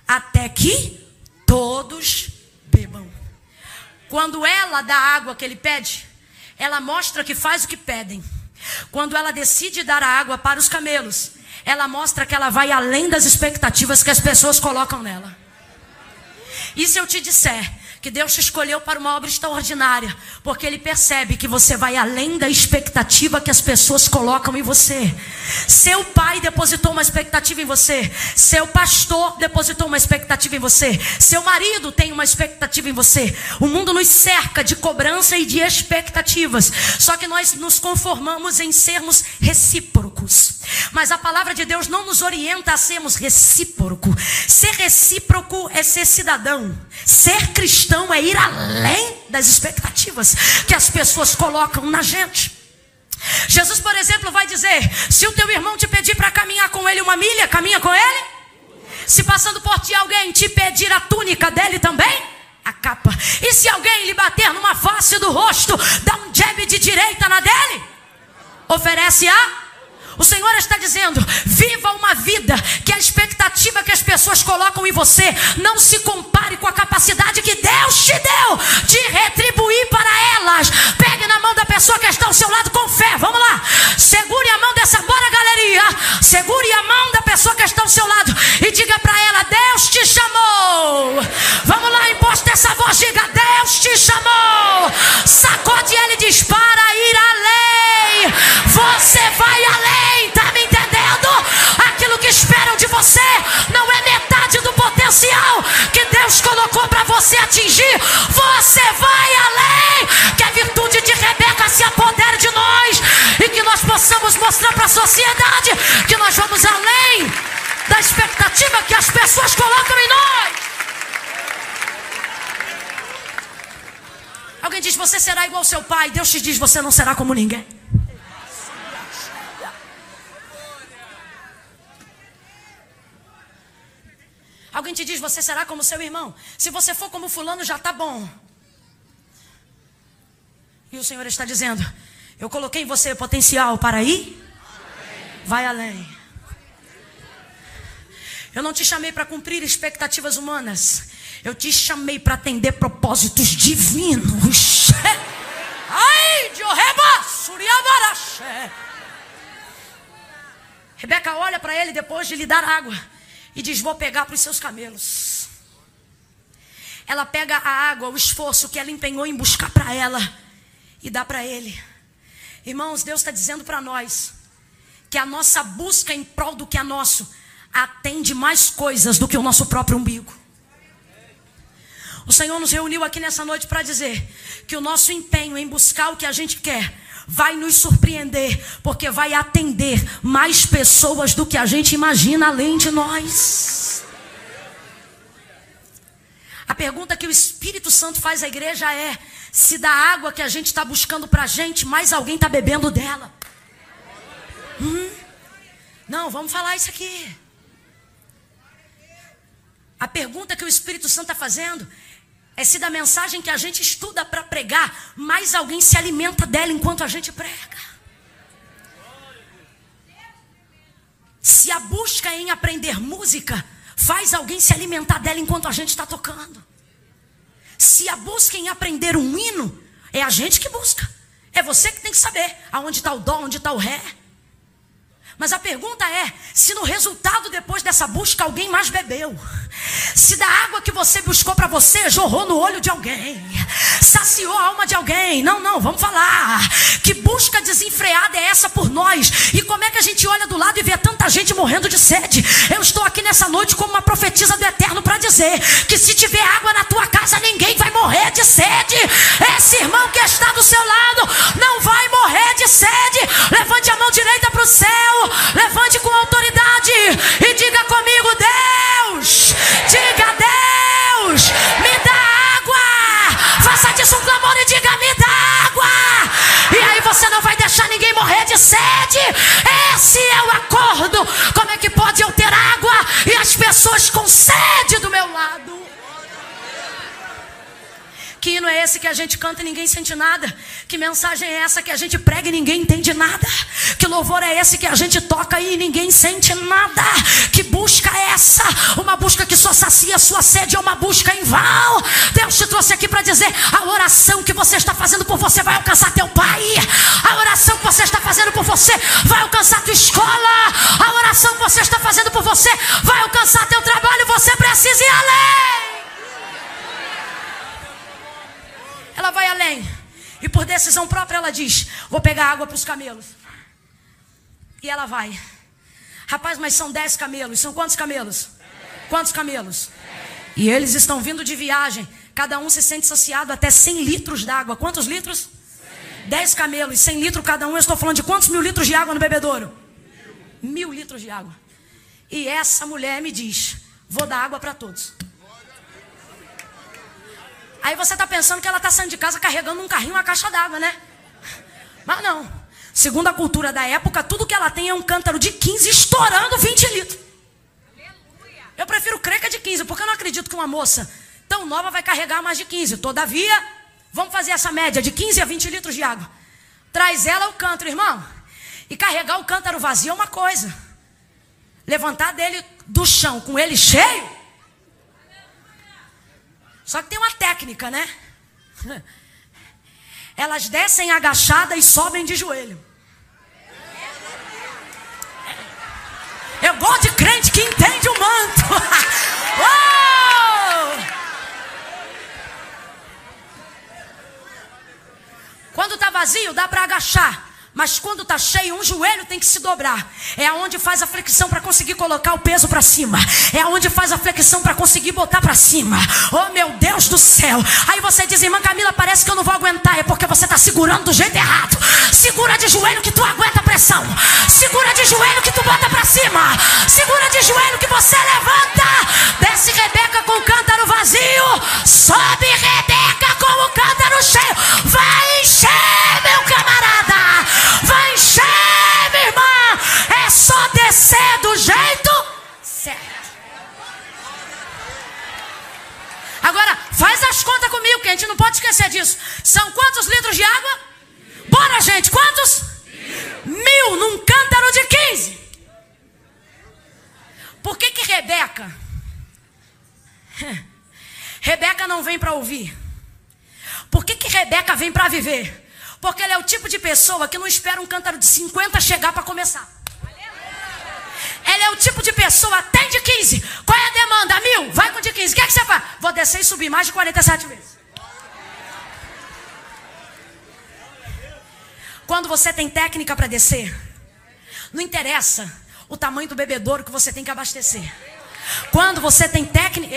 até que todos bebam. Quando ela dá água que ele pede, ela mostra que faz o que pedem. Quando ela decide dar a água para os camelos, ela mostra que ela vai além das expectativas que as pessoas colocam nela. E se eu te disser que Deus te escolheu para uma obra extraordinária, porque Ele percebe que você vai além da expectativa que as pessoas colocam em você. Seu pai depositou uma expectativa em você, seu pastor depositou uma expectativa em você, seu marido tem uma expectativa em você. O mundo nos cerca de cobrança e de expectativas, só que nós nos conformamos em sermos recíprocos. Mas a palavra de Deus não nos orienta a sermos recíproco. Ser recíproco é ser cidadão. Ser cristão é ir além das expectativas que as pessoas colocam na gente. Jesus, por exemplo, vai dizer: se o teu irmão te pedir para caminhar com ele uma milha, caminha com ele. Se passando por ti alguém te pedir a túnica dele também, a capa. E se alguém lhe bater numa face do rosto, dá um jab de direita na dele, oferece a o Senhor está dizendo: viva uma vida que a expectativa que as pessoas colocam em você não se compare com a capacidade que Deus te deu de retribuir para elas. Pegue na mão da pessoa que está ao seu lado com fé. Vamos lá. Segure a mão dessa bora galeria. Segure a mão da pessoa que está ao seu lado e diga para ela: Deus te chamou. Vamos lá, imposta essa voz, diga: Deus te chamou. Sacode ele e diz: para ir além. Você vai além além, tá me entendendo? Aquilo que esperam de você não é metade do potencial que Deus colocou para você atingir. Você vai além. Que a virtude de Rebeca se apodere de nós e que nós possamos mostrar para a sociedade que nós vamos além da expectativa que as pessoas colocam em nós. Alguém diz: Você será igual ao seu pai. Deus te diz: Você não será como ninguém. Alguém te diz, você será como seu irmão. Se você for como fulano, já está bom. E o Senhor está dizendo: Eu coloquei em você potencial para ir. Vai além. Eu não te chamei para cumprir expectativas humanas. Eu te chamei para atender propósitos divinos. (laughs) Ai, Rebeca olha para ele depois de lhe dar água e diz: Vou pegar para os seus camelos. Ela pega a água, o esforço que ela empenhou em buscar para ela e dá para ele. Irmãos, Deus está dizendo para nós que a nossa busca em prol do que é nosso atende mais coisas do que o nosso próprio umbigo. O Senhor nos reuniu aqui nessa noite para dizer que o nosso empenho em buscar o que a gente quer vai nos surpreender, porque vai atender mais pessoas do que a gente imagina além de nós. A pergunta que o Espírito Santo faz à igreja é: se da água que a gente está buscando para a gente, mais alguém está bebendo dela? Hum? Não, vamos falar isso aqui. A pergunta que o Espírito Santo está fazendo é se da mensagem que a gente estuda para pregar, mais alguém se alimenta dela enquanto a gente prega. Se a busca em aprender música faz alguém se alimentar dela enquanto a gente está tocando. Se a busca em aprender um hino, é a gente que busca. É você que tem que saber aonde está o dó, onde está o ré. Mas a pergunta é: se no resultado depois dessa busca alguém mais bebeu? Se da água que você buscou para você jorrou no olho de alguém, saciou a alma de alguém? Não, não, vamos falar. Que busca desenfreada é essa por nós? E como é que a gente olha do lado e vê tanta gente morrendo de sede? Eu estou aqui nessa noite como uma profetisa do eterno para dizer que se tiver água na tua casa, ninguém vai morrer de sede. Esse irmão que está do seu lado não vai morrer de sede. Levante a mão direita para o céu levante com autoridade e diga comigo: Deus, diga Deus, me dá água. Faça disso um clamor e diga: me dá água. E aí você não vai deixar ninguém morrer de sede. Esse é o acordo. Como é que pode eu ter água e as pessoas com sede do meu lado? Que hino é esse que a gente canta e ninguém sente nada? Que mensagem é essa que a gente prega e ninguém entende nada? Que louvor é esse que a gente toca e ninguém sente nada? Que busca é essa? Uma busca que só sacia a sua sede é uma busca em vão. Deus te trouxe aqui para dizer: a oração que você está fazendo por você vai alcançar teu pai. A oração que você está fazendo por você vai alcançar tua escola. A oração que você está fazendo por você decisão própria ela diz: Vou pegar água para os camelos. E ela vai. Rapaz, mas são dez camelos. São quantos camelos? Quantos camelos? E eles estão vindo de viagem. Cada um se sente saciado até 100 litros d'água. Quantos litros? 10 camelos, 100 litros cada um. Eu estou falando de quantos mil litros de água no bebedouro? Mil, mil litros de água. E essa mulher me diz: Vou dar água para todos. Aí você está pensando que ela está saindo de casa carregando um carrinho, uma caixa d'água, né? Mas não. Segundo a cultura da época, tudo que ela tem é um cântaro de 15 estourando 20 litros. Eu prefiro crer que é de 15, porque eu não acredito que uma moça tão nova vai carregar mais de 15. Todavia, vamos fazer essa média de 15 a 20 litros de água. Traz ela ao cântaro, irmão. E carregar o cântaro vazio é uma coisa. Levantar dele do chão com ele cheio só que tem uma técnica, né? Elas descem agachadas e sobem de joelho. Eu gosto de crente que entende o manto. (laughs) Quando está vazio, dá para agachar. Mas quando está cheio, um joelho tem que se dobrar. É aonde faz a flexão para conseguir colocar o peso para cima. É aonde faz a flexão para conseguir botar para cima. Oh meu Deus do céu. Aí você diz, irmã Camila, parece que eu não vou aguentar. É porque você está segurando do jeito errado. Segura de joelho que tu aguenta a pressão. Segura de joelho que tu bota para cima. Segura de joelho que você levanta. Desce Rebeca com o cântaro vazio. Sobe Rebeca com o cântaro cheio. Vai encher, meu camarada. Vai encher, minha irmã. É só descer do jeito certo. Agora, faz as contas comigo, que a gente não pode esquecer disso. São quantos litros de água? Bora, gente, quantos? Mil num cântaro de 15. Por que que Rebeca? (laughs) Rebeca não vem para ouvir. Por que que Rebeca vem para viver? Porque ele é o tipo de pessoa que não espera um cântaro de 50 chegar para começar. Ele é o tipo de pessoa, tem de 15. Qual é a demanda? Mil? Vai com de 15. O que, é que você faz? Vou descer e subir mais de 47 vezes. Quando você tem técnica para descer, não interessa o tamanho do bebedouro que você tem que abastecer. Quando você tem técnica,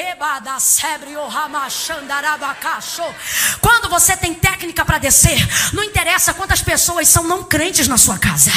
quando você tem técnica para descer, não interessa quantas pessoas são não crentes na sua casa.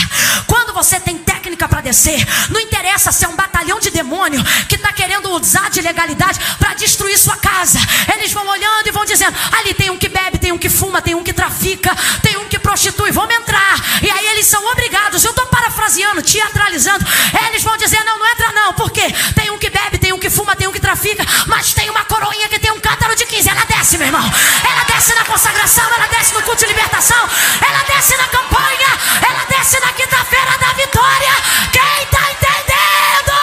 Quando você tem técnica para descer, não interessa se é um batalhão de demônio que está querendo usar de legalidade para destruir sua casa. Eles vão olhando e vão dizendo: ali tem um que bebe, tem um que fuma, tem um que trafica, tem um que prostitui. Vamos entrar. E aí eles são obrigados. Eu estou parafraseando, teatralizando. Eles vão dizer: não, não entra não, porque tem um que bebe bebe, tem um que fuma, tem um que trafica, mas tem uma coroinha que tem um cântaro de 15. Ela desce, meu irmão. Ela desce na consagração, ela desce no culto de libertação, ela desce na campanha, ela desce na quinta-feira da vitória. Quem está entendendo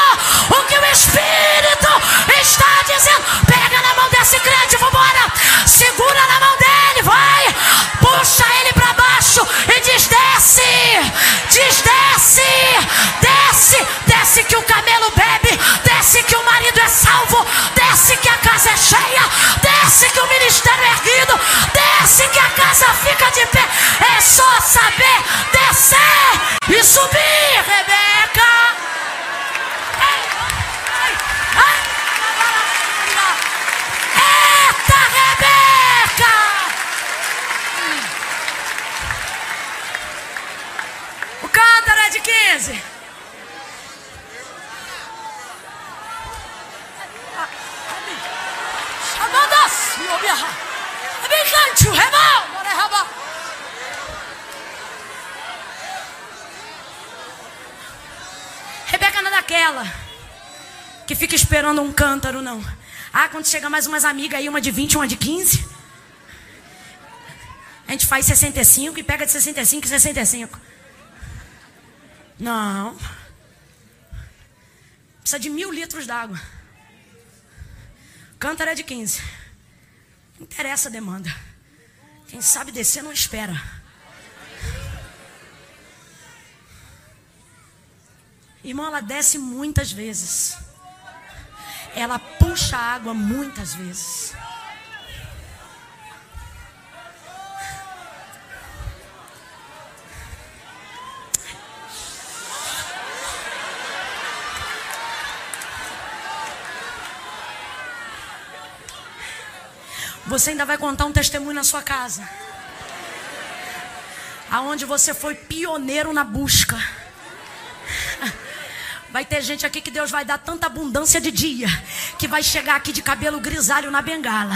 o que o Espírito está dizendo? Pega na mão desse crente, vambora. Segura na mão dele, vai. Puxa ele para baixo e diz: desce, diz: desce, desce, desce que o camelo bebe, desce que o marido é salvo, desce que a casa é cheia, desce que o ministério é erguido, desce que a casa fica de pé. É só saber descer e subir, Rebeca. Eita, Rebeca! O cântaro é de 15. Rebeca não é daquela que fica esperando um cântaro, não. Ah, quando chega mais umas amigas aí, uma de 20, uma de 15. A gente faz 65 e pega de 65 e 65. Não. Precisa de mil litros d'água. Cântaro é de 15. Interessa a demanda. Quem sabe descer não espera. Irmão, ela desce muitas vezes. Ela puxa água muitas vezes. Você ainda vai contar um testemunho na sua casa. Aonde você foi pioneiro na busca. Vai ter gente aqui que Deus vai dar tanta abundância de dia que vai chegar aqui de cabelo grisalho na bengala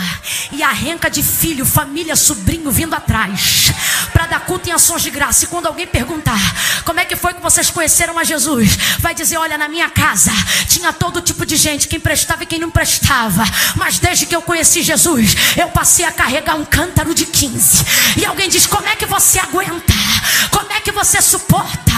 e arranca de filho, família, sobrinho vindo atrás para dar culto em ações de graça. E quando alguém perguntar como é que foi que vocês conheceram a Jesus, vai dizer: Olha, na minha casa tinha todo tipo de gente, quem prestava e quem não prestava, mas desde que eu conheci Jesus, eu passei a carregar um cântaro de 15. E alguém diz: Como é que você aguenta? Como é que você suporta?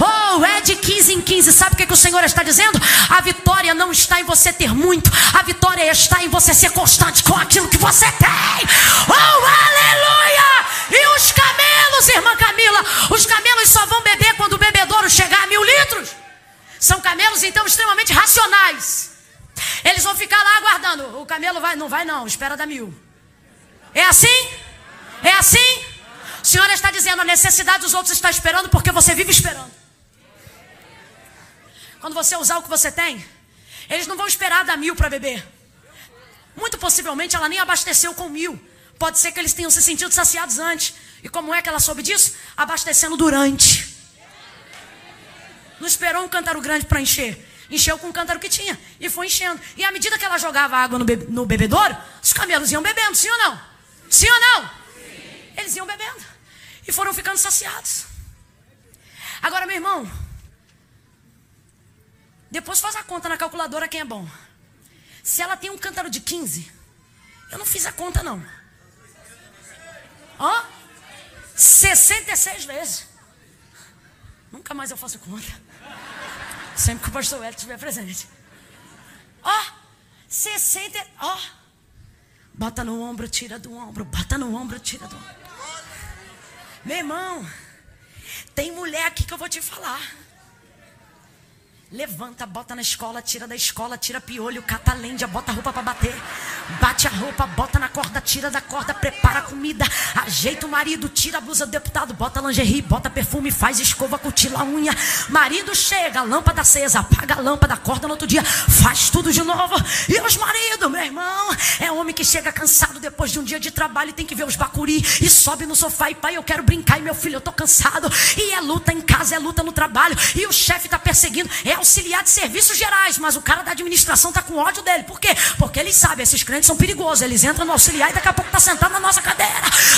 Oh, é de 15 em 15. Sabe o que, que o Senhor está dizendo? A vitória não está em você ter muito, a vitória está em você ser constante com aquilo que você tem. Oh, aleluia! E os camelos, irmã Camila, os camelos só vão beber quando o bebedouro chegar a mil litros. São camelos então extremamente racionais. Eles vão ficar lá aguardando. O camelo vai, não vai não, espera da mil. É assim? É assim? O Senhor está dizendo a necessidade dos outros está esperando porque você vive esperando. Quando você usar o que você tem, eles não vão esperar dar mil para beber. Muito possivelmente ela nem abasteceu com mil. Pode ser que eles tenham se sentido saciados antes. E como é que ela soube disso? Abastecendo durante. Não esperou um cântaro grande para encher. Encheu com o cântaro que tinha. E foi enchendo. E à medida que ela jogava água no, no bebedouro, os camelos iam bebendo, sim ou não? Sim ou não? Eles iam bebendo. E foram ficando saciados. Agora, meu irmão, depois faz a conta na calculadora quem é bom. Se ela tem um cântaro de 15, eu não fiz a conta não. Ó, 66 vezes. Nunca mais eu faço conta. Sempre que o pastor Hélio estiver presente. Ó, 60. Ó. Bota no ombro, tira do ombro. Bota no ombro, tira do ombro. Meu irmão, tem mulher aqui que eu vou te falar. Levanta, bota na escola, tira da escola, tira piolho, cata lêndia, bota a roupa para bater. Bate a roupa, bota na corda, tira da corda, prepara a comida, ajeita o marido, tira a blusa do deputado, bota lingerie, bota perfume, faz escova, cutila a unha. Marido chega, lâmpada acesa, apaga a lâmpada, acorda no outro dia, faz tudo de novo. E os maridos, meu irmão, é homem que chega cansado depois de um dia de trabalho e tem que ver os bacuri e sobe no sofá e pai, eu quero brincar e meu filho, eu tô cansado. E é luta em casa, é luta no trabalho e o chefe tá perseguindo, é auxiliar de serviços gerais, mas o cara da administração está com ódio dele. Por quê? Porque ele sabe, esses crentes são perigosos. Eles entram no auxiliar e daqui a pouco está sentado na nossa cadeira.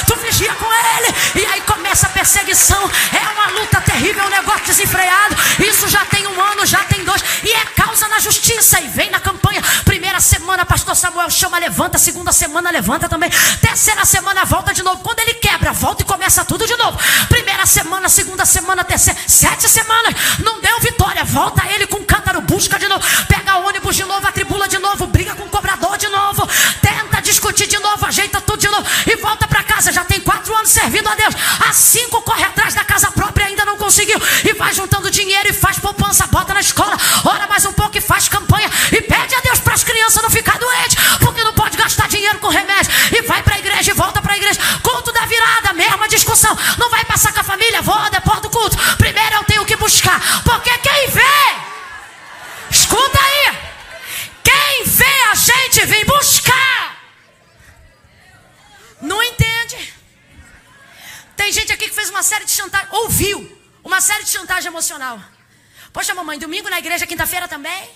Tu vigia com ele. E aí começa a perseguição. É uma luta terrível, um negócio desenfreado. Isso já tem um ano, já tem dois. E é causa na justiça. E vem na campanha. Primeira semana, pastor Samuel chama, levanta. Segunda semana, levanta também. Terceira semana, volta de novo. Quando ele quebra, volta e começa tudo de novo. Primeira semana, segunda semana, terceira. Sete semanas. Não deu vitória. Volta ele com cântaro, busca de novo, pega ônibus de novo, atribula de novo, briga com o cobrador de novo, tenta discutir de novo, ajeita tudo de novo e volta para casa. Já tem quatro anos servindo a Deus. Há cinco corre atrás da casa própria, ainda não conseguiu. E vai juntando dinheiro e faz poupança, bota na escola, Poxa, mamãe, domingo na igreja, quinta-feira também?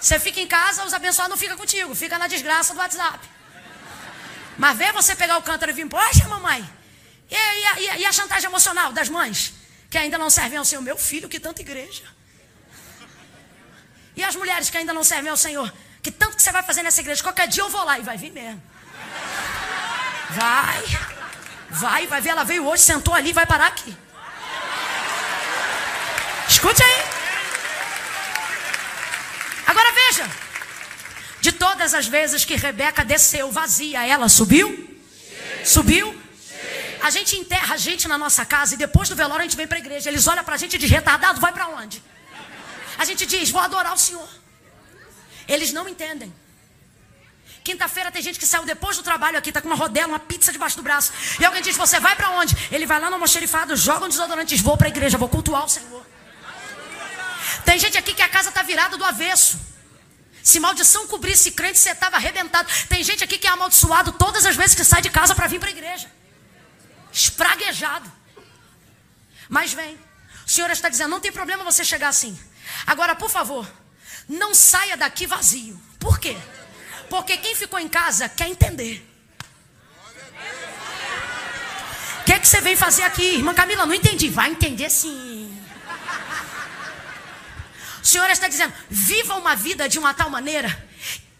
Você fica em casa, os abençoados não ficam contigo, fica na desgraça do WhatsApp. Mas vê você pegar o cântaro e vir, poxa, mamãe, e, e, e, a chantagem emocional das mães, que ainda não servem ao seu meu filho, que tanta igreja. E as mulheres que ainda não servem ao Senhor, que tanto que você vai fazer nessa igreja, qualquer dia eu vou lá e vai vir mesmo. Vai, vai, vai ver, ela veio hoje, sentou ali e vai parar aqui. Escute aí. Agora veja. De todas as vezes que Rebeca desceu vazia, ela subiu? Subiu? A gente enterra a gente na nossa casa e depois do velório a gente vem para a igreja. Eles olham para a gente de retardado, vai para onde? A gente diz, vou adorar o Senhor. Eles não entendem. Quinta-feira tem gente que saiu depois do trabalho aqui, tá com uma rodela, uma pizza debaixo do braço. E alguém diz: Você vai para onde? Ele vai lá no almoxerifado, joga um desodorante, diz: Vou para a igreja, vou cultuar o Senhor. Tem gente aqui que a casa tá virada do avesso. Se maldição cobrisse crente, você estava arrebentado. Tem gente aqui que é amaldiçoado todas as vezes que sai de casa para vir para a igreja. Espraguejado. Mas vem. O Senhor está dizendo: não tem problema você chegar assim. Agora, por favor, não saia daqui vazio. Por quê? Porque quem ficou em casa quer entender. O que, é que você vem fazer aqui? Irmã Camila, não entendi. Vai entender sim. Senhor está dizendo: viva uma vida de uma tal maneira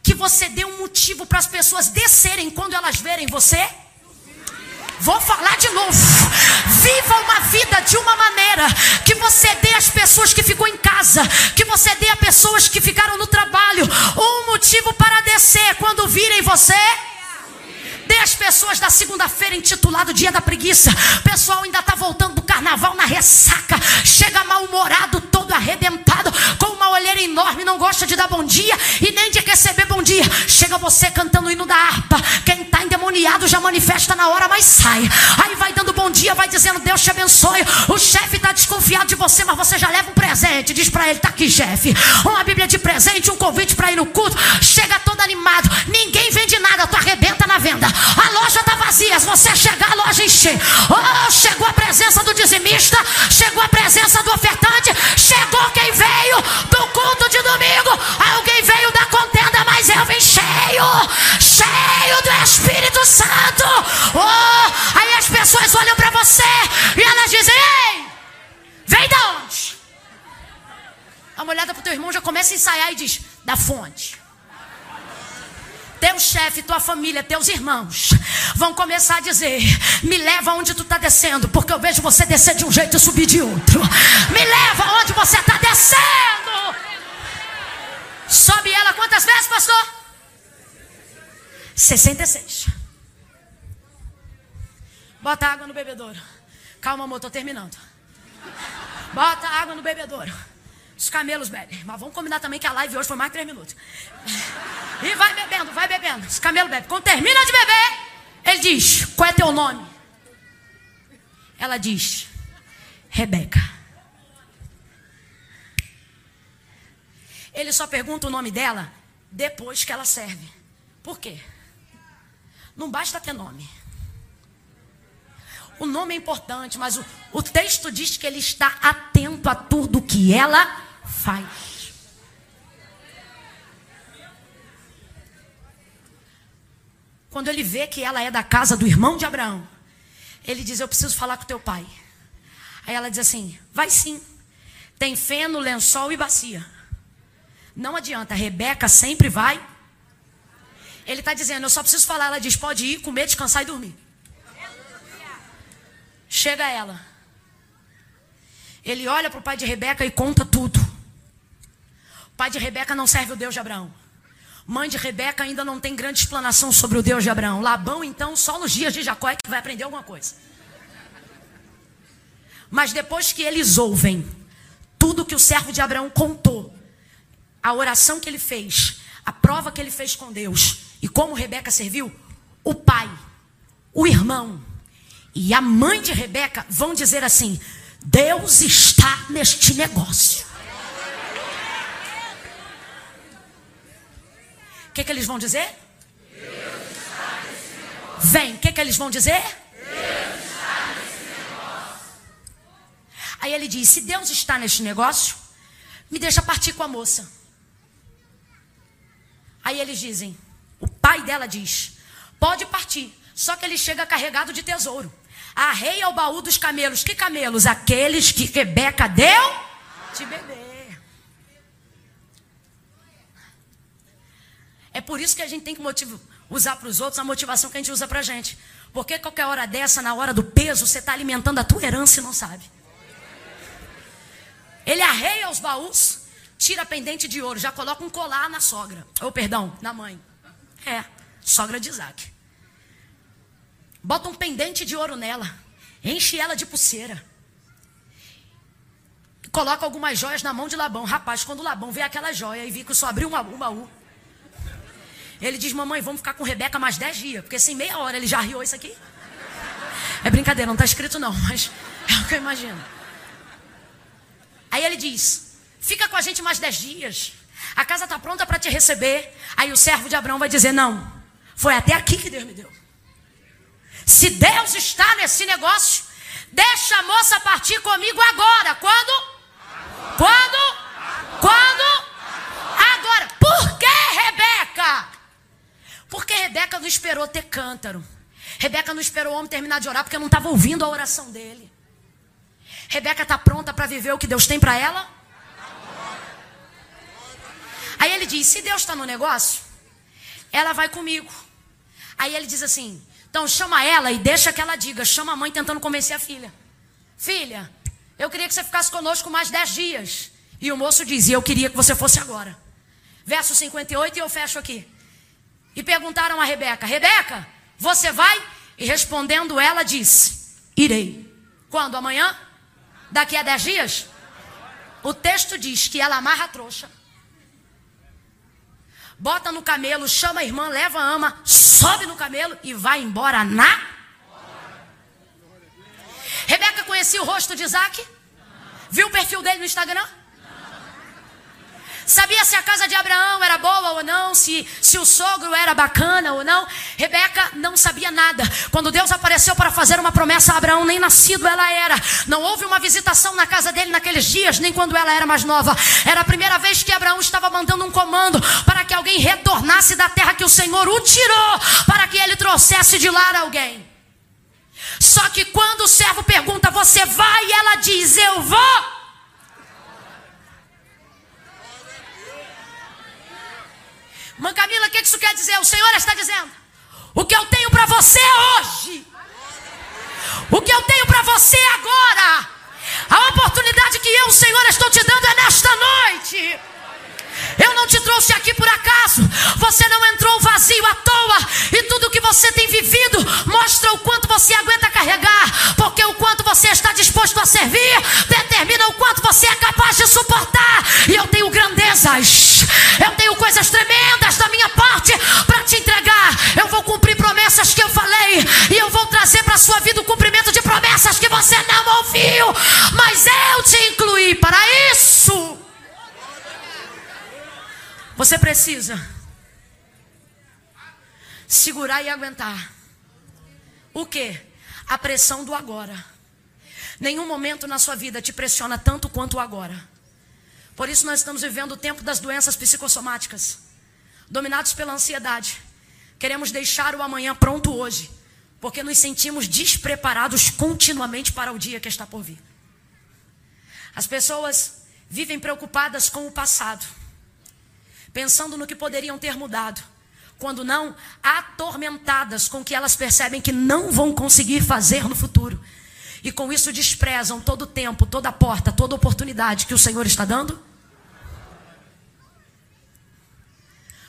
que você dê um motivo para as pessoas descerem quando elas verem você. Vou falar de novo. Viva uma vida de uma maneira que você dê às pessoas que ficou em casa, que você dê a pessoas que ficaram no trabalho, um motivo para descer quando virem você. Às pessoas da segunda-feira intitulado Dia da Preguiça. O pessoal ainda está voltando do carnaval na ressaca. Chega mal-humorado, todo arrebentado, com uma olheira enorme, não gosta de dar bom dia e nem de receber bom dia. Chega você cantando o hino da harpa. Quem está endemoniado já manifesta na hora, mas sai. Aí vai dando bom dia, vai dizendo Deus te abençoe. O chefe está desconfiado de você, mas você já leva um presente. Diz para ele: tá aqui, chefe. Uma Bíblia de presente, um convite para ir no culto. Chega todo animado. Ninguém vende nada, tu arrebenta na venda. A loja está vazia. Se você chegar, a loja encher. Oh, chegou a presença do dizimista. Chegou a presença do ofertante. Chegou quem veio do culto de domingo. Alguém veio da contenda, mas eu vim cheio. Cheio do Espírito Santo. Oh, aí as pessoas olham para você e elas dizem: Ei, vem de onde? A mulher para o teu irmão já começa a ensaiar e diz: Da fonte teu chefe, tua família, teus irmãos vão começar a dizer: Me leva onde tu está descendo, porque eu vejo você descer de um jeito e subir de outro. Me leva onde você está descendo. Sobe ela quantas vezes, pastor? 66. Bota água no bebedouro. Calma, amor, estou terminando. Bota água no bebedouro. Os camelos bebem. Mas vamos combinar também que a live hoje foi mais de três minutos. E vai bebendo, vai bebendo. Os camelos bebem. Quando termina de beber, ele diz: Qual é teu nome? Ela diz: Rebeca. Ele só pergunta o nome dela depois que ela serve. Por quê? Não basta ter nome. O nome é importante, mas o, o texto diz que ele está atento a tudo que ela faz. Quando ele vê que ela é da casa do irmão de Abraão, ele diz: Eu preciso falar com teu pai. Aí ela diz assim: Vai sim. Tem feno, lençol e bacia. Não adianta, Rebeca sempre vai. Ele está dizendo: Eu só preciso falar. Ela diz: Pode ir, comer, descansar e dormir. Chega ela. Ele olha para o pai de Rebeca e conta tudo. Pai de Rebeca não serve o Deus de Abraão. Mãe de Rebeca ainda não tem grande explanação sobre o Deus de Abraão. Labão, então, só nos dias de Jacó é que vai aprender alguma coisa. Mas depois que eles ouvem tudo que o servo de Abraão contou, a oração que ele fez, a prova que ele fez com Deus e como Rebeca serviu, o pai, o irmão e a mãe de Rebeca vão dizer assim: Deus está neste negócio. Que, que eles vão dizer? Vem, o que, que eles vão dizer? Aí ele diz: Se Deus está neste negócio, me deixa partir com a moça. Aí eles dizem: O pai dela diz: Pode partir. Só que ele chega carregado de tesouro. Arreia o baú dos camelos. Que camelos? Aqueles que Rebeca deu de beber. É por isso que a gente tem que motivo, usar para os outros a motivação que a gente usa para a gente. Porque qualquer hora dessa, na hora do peso, você está alimentando a tua herança e não sabe. Ele arreia os baús, tira pendente de ouro, já coloca um colar na sogra. Ou, perdão, na mãe. É, sogra de Isaac. Bota um pendente de ouro nela. Enche ela de pulseira. Coloca algumas joias na mão de Labão. Rapaz, quando Labão vê aquela joia e viu que só abriu um baú, ele diz: Mamãe, vamos ficar com Rebeca mais dez dias, porque sem meia hora ele já riu isso aqui. É brincadeira, não está escrito não, mas (laughs) é o que eu imagino. Aí ele diz: Fica com a gente mais dez dias. A casa está pronta para te receber. Aí o servo de Abraão vai dizer: Não, foi até aqui que Deus me deu. Se Deus está nesse negócio, deixa a moça partir comigo agora. Quando? Agora. Quando? Agora. Quando? Agora. Por que, Rebeca? Porque Rebeca não esperou ter cântaro. Rebeca não esperou o homem terminar de orar porque não estava ouvindo a oração dele. Rebeca está pronta para viver o que Deus tem para ela? Aí ele diz: se Deus está no negócio, ela vai comigo. Aí ele diz assim: então chama ela e deixa que ela diga. Chama a mãe tentando convencer a filha. Filha, eu queria que você ficasse conosco mais dez dias. E o moço diz: eu queria que você fosse agora. Verso 58 e eu fecho aqui. E perguntaram a Rebeca: Rebeca, você vai? E respondendo ela disse: Irei. Quando? Amanhã? Daqui a dez dias? O texto diz que ela amarra a trouxa, bota no camelo, chama a irmã, leva a ama, sobe no camelo e vai embora na. Rebeca conhecia o rosto de Isaac? Viu o perfil dele no Instagram? Sabia se a casa de Abraão era boa ou não, se, se o sogro era bacana ou não. Rebeca não sabia nada. Quando Deus apareceu para fazer uma promessa a Abraão, nem nascido ela era. Não houve uma visitação na casa dele naqueles dias, nem quando ela era mais nova. Era a primeira vez que Abraão estava mandando um comando para que alguém retornasse da terra que o Senhor o tirou, para que ele trouxesse de lá alguém. Só que quando o servo pergunta, você vai? Ela diz, eu vou. Mãe Camila, o que isso quer dizer? O Senhor está dizendo: o que eu tenho para você hoje, o que eu tenho para você agora, a oportunidade que eu, Senhor, estou te dando é nesta noite. Eu não te trouxe aqui por acaso. Você não entrou vazio à toa. E tudo que você tem vivido mostra o quanto você aguenta carregar. Porque o quanto você está disposto a servir determina o quanto você é capaz de suportar. E eu tenho grandezas. Eu tenho coisas tremendas da minha parte para te entregar. Eu vou cumprir promessas que eu falei. E eu vou trazer para a sua vida o cumprimento de promessas que você não ouviu. Mas eu te incluí para isso. Você precisa segurar e aguentar. O que? A pressão do agora. Nenhum momento na sua vida te pressiona tanto quanto o agora. Por isso nós estamos vivendo o tempo das doenças psicossomáticas, dominados pela ansiedade. Queremos deixar o amanhã pronto hoje, porque nos sentimos despreparados continuamente para o dia que está por vir. As pessoas vivem preocupadas com o passado pensando no que poderiam ter mudado. Quando não, atormentadas com que elas percebem que não vão conseguir fazer no futuro. E com isso desprezam todo o tempo, toda a porta, toda a oportunidade que o Senhor está dando.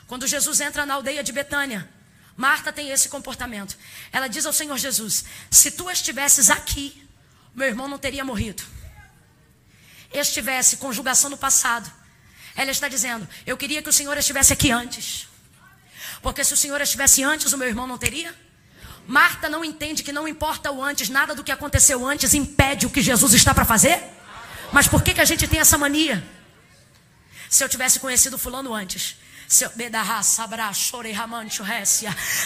Quando Jesus entra na aldeia de Betânia, Marta tem esse comportamento. Ela diz ao Senhor Jesus: Se tu estivesses aqui, meu irmão não teria morrido. Estivesse conjugação no passado, ela está dizendo: Eu queria que o Senhor estivesse aqui antes. Porque se o Senhor estivesse antes, o meu irmão não teria. Marta não entende que não importa o antes, nada do que aconteceu antes impede o que Jesus está para fazer. Mas por que, que a gente tem essa mania? Se eu tivesse conhecido fulano antes, se eu,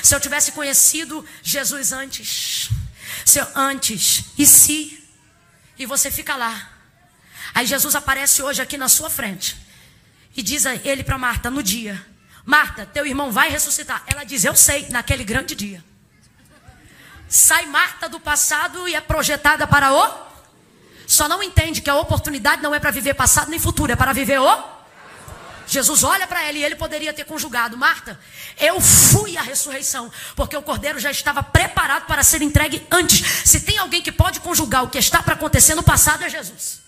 se eu tivesse conhecido Jesus antes, se eu, antes, e se, e você fica lá. Aí Jesus aparece hoje aqui na sua frente. E diz ele para Marta no dia: Marta, teu irmão vai ressuscitar. Ela diz: Eu sei, naquele grande dia. Sai Marta do passado e é projetada para o. Só não entende que a oportunidade não é para viver passado nem futuro, é para viver o. Jesus olha para ela e ele poderia ter conjugado: Marta, eu fui a ressurreição, porque o cordeiro já estava preparado para ser entregue antes. Se tem alguém que pode conjugar o que está para acontecer no passado, é Jesus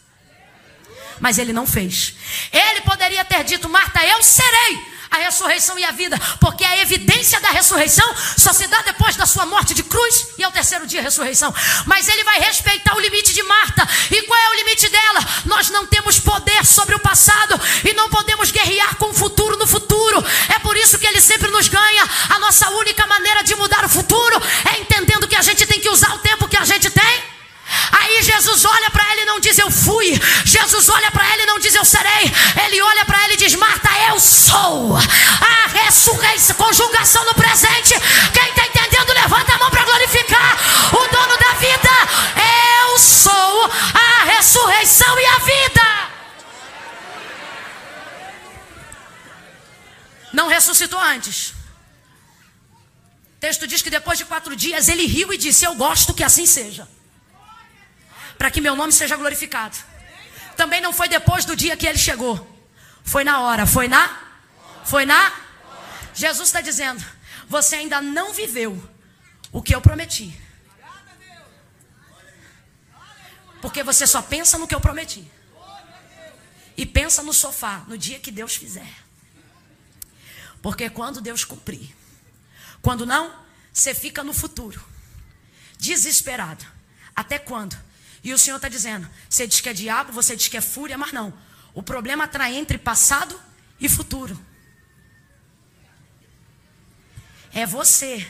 mas ele não fez. Ele poderia ter dito: Marta, eu serei a ressurreição e a vida, porque a evidência da ressurreição só se dá depois da sua morte de cruz e ao terceiro dia ressurreição. Mas ele vai respeitar o limite de Marta. E qual é o limite dela? Nós não temos poder sobre o passado e não podemos guerrear com o futuro no futuro. É por isso que ele sempre nos ganha. A nossa única maneira de mudar o futuro é entendendo que a gente tem que usar o tempo que a gente tem. Aí Jesus olha para ela e não diz eu fui. Jesus olha para ela e não diz eu serei. Ele olha para ela e diz: Marta, eu sou a ressurreição. Conjugação no presente. Quem está entendendo, levanta a mão para glorificar o dono da vida. Eu sou a ressurreição e a vida. Não ressuscitou antes. O texto diz que depois de quatro dias ele riu e disse: Eu gosto que assim seja, para que meu nome seja glorificado. Também não foi depois do dia que ele chegou, foi na hora, foi na, foi na. Jesus está dizendo: Você ainda não viveu o que eu prometi, porque você só pensa no que eu prometi e pensa no sofá no dia que Deus fizer. Porque quando Deus cumprir, quando não, você fica no futuro, desesperado. Até quando? E o Senhor está dizendo: você diz que é diabo, você diz que é fúria, mas não. O problema está entre passado e futuro. É você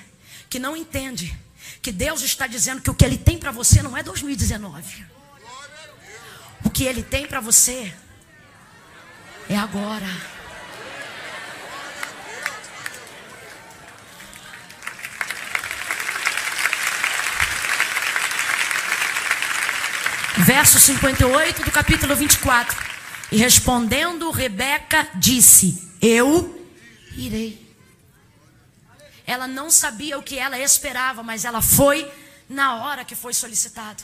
que não entende que Deus está dizendo que o que Ele tem para você não é 2019. O que Ele tem para você é agora. Verso 58 do capítulo 24. E respondendo, Rebeca disse: Eu irei. Ela não sabia o que ela esperava, mas ela foi na hora que foi solicitado.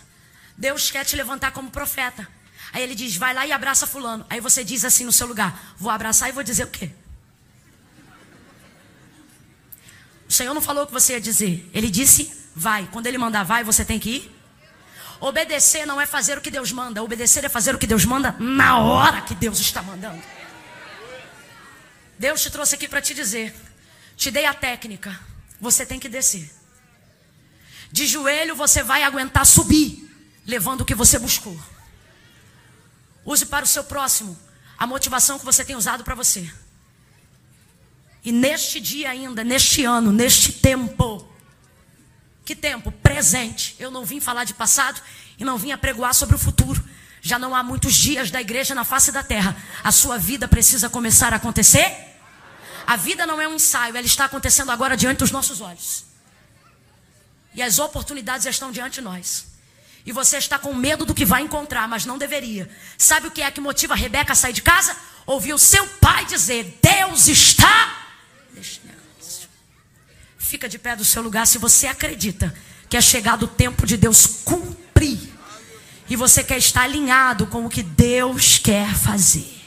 Deus quer te levantar como profeta. Aí ele diz: Vai lá e abraça Fulano. Aí você diz assim no seu lugar: Vou abraçar e vou dizer o quê? O Senhor não falou o que você ia dizer. Ele disse: Vai. Quando ele mandar vai, você tem que ir. Obedecer não é fazer o que Deus manda, obedecer é fazer o que Deus manda na hora que Deus está mandando. Deus te trouxe aqui para te dizer: te dei a técnica, você tem que descer. De joelho você vai aguentar subir, levando o que você buscou. Use para o seu próximo a motivação que você tem usado para você. E neste dia ainda, neste ano, neste tempo, que tempo? Presente. Eu não vim falar de passado e não vim apregoar sobre o futuro. Já não há muitos dias da igreja na face da terra. A sua vida precisa começar a acontecer. A vida não é um ensaio, ela está acontecendo agora diante dos nossos olhos. E as oportunidades estão diante de nós. E você está com medo do que vai encontrar, mas não deveria. Sabe o que é que motiva a Rebeca a sair de casa? Ouvir o seu pai dizer: Deus está Fica de pé do seu lugar se você acredita que é chegado o tempo de Deus cumprir. E você quer estar alinhado com o que Deus quer fazer.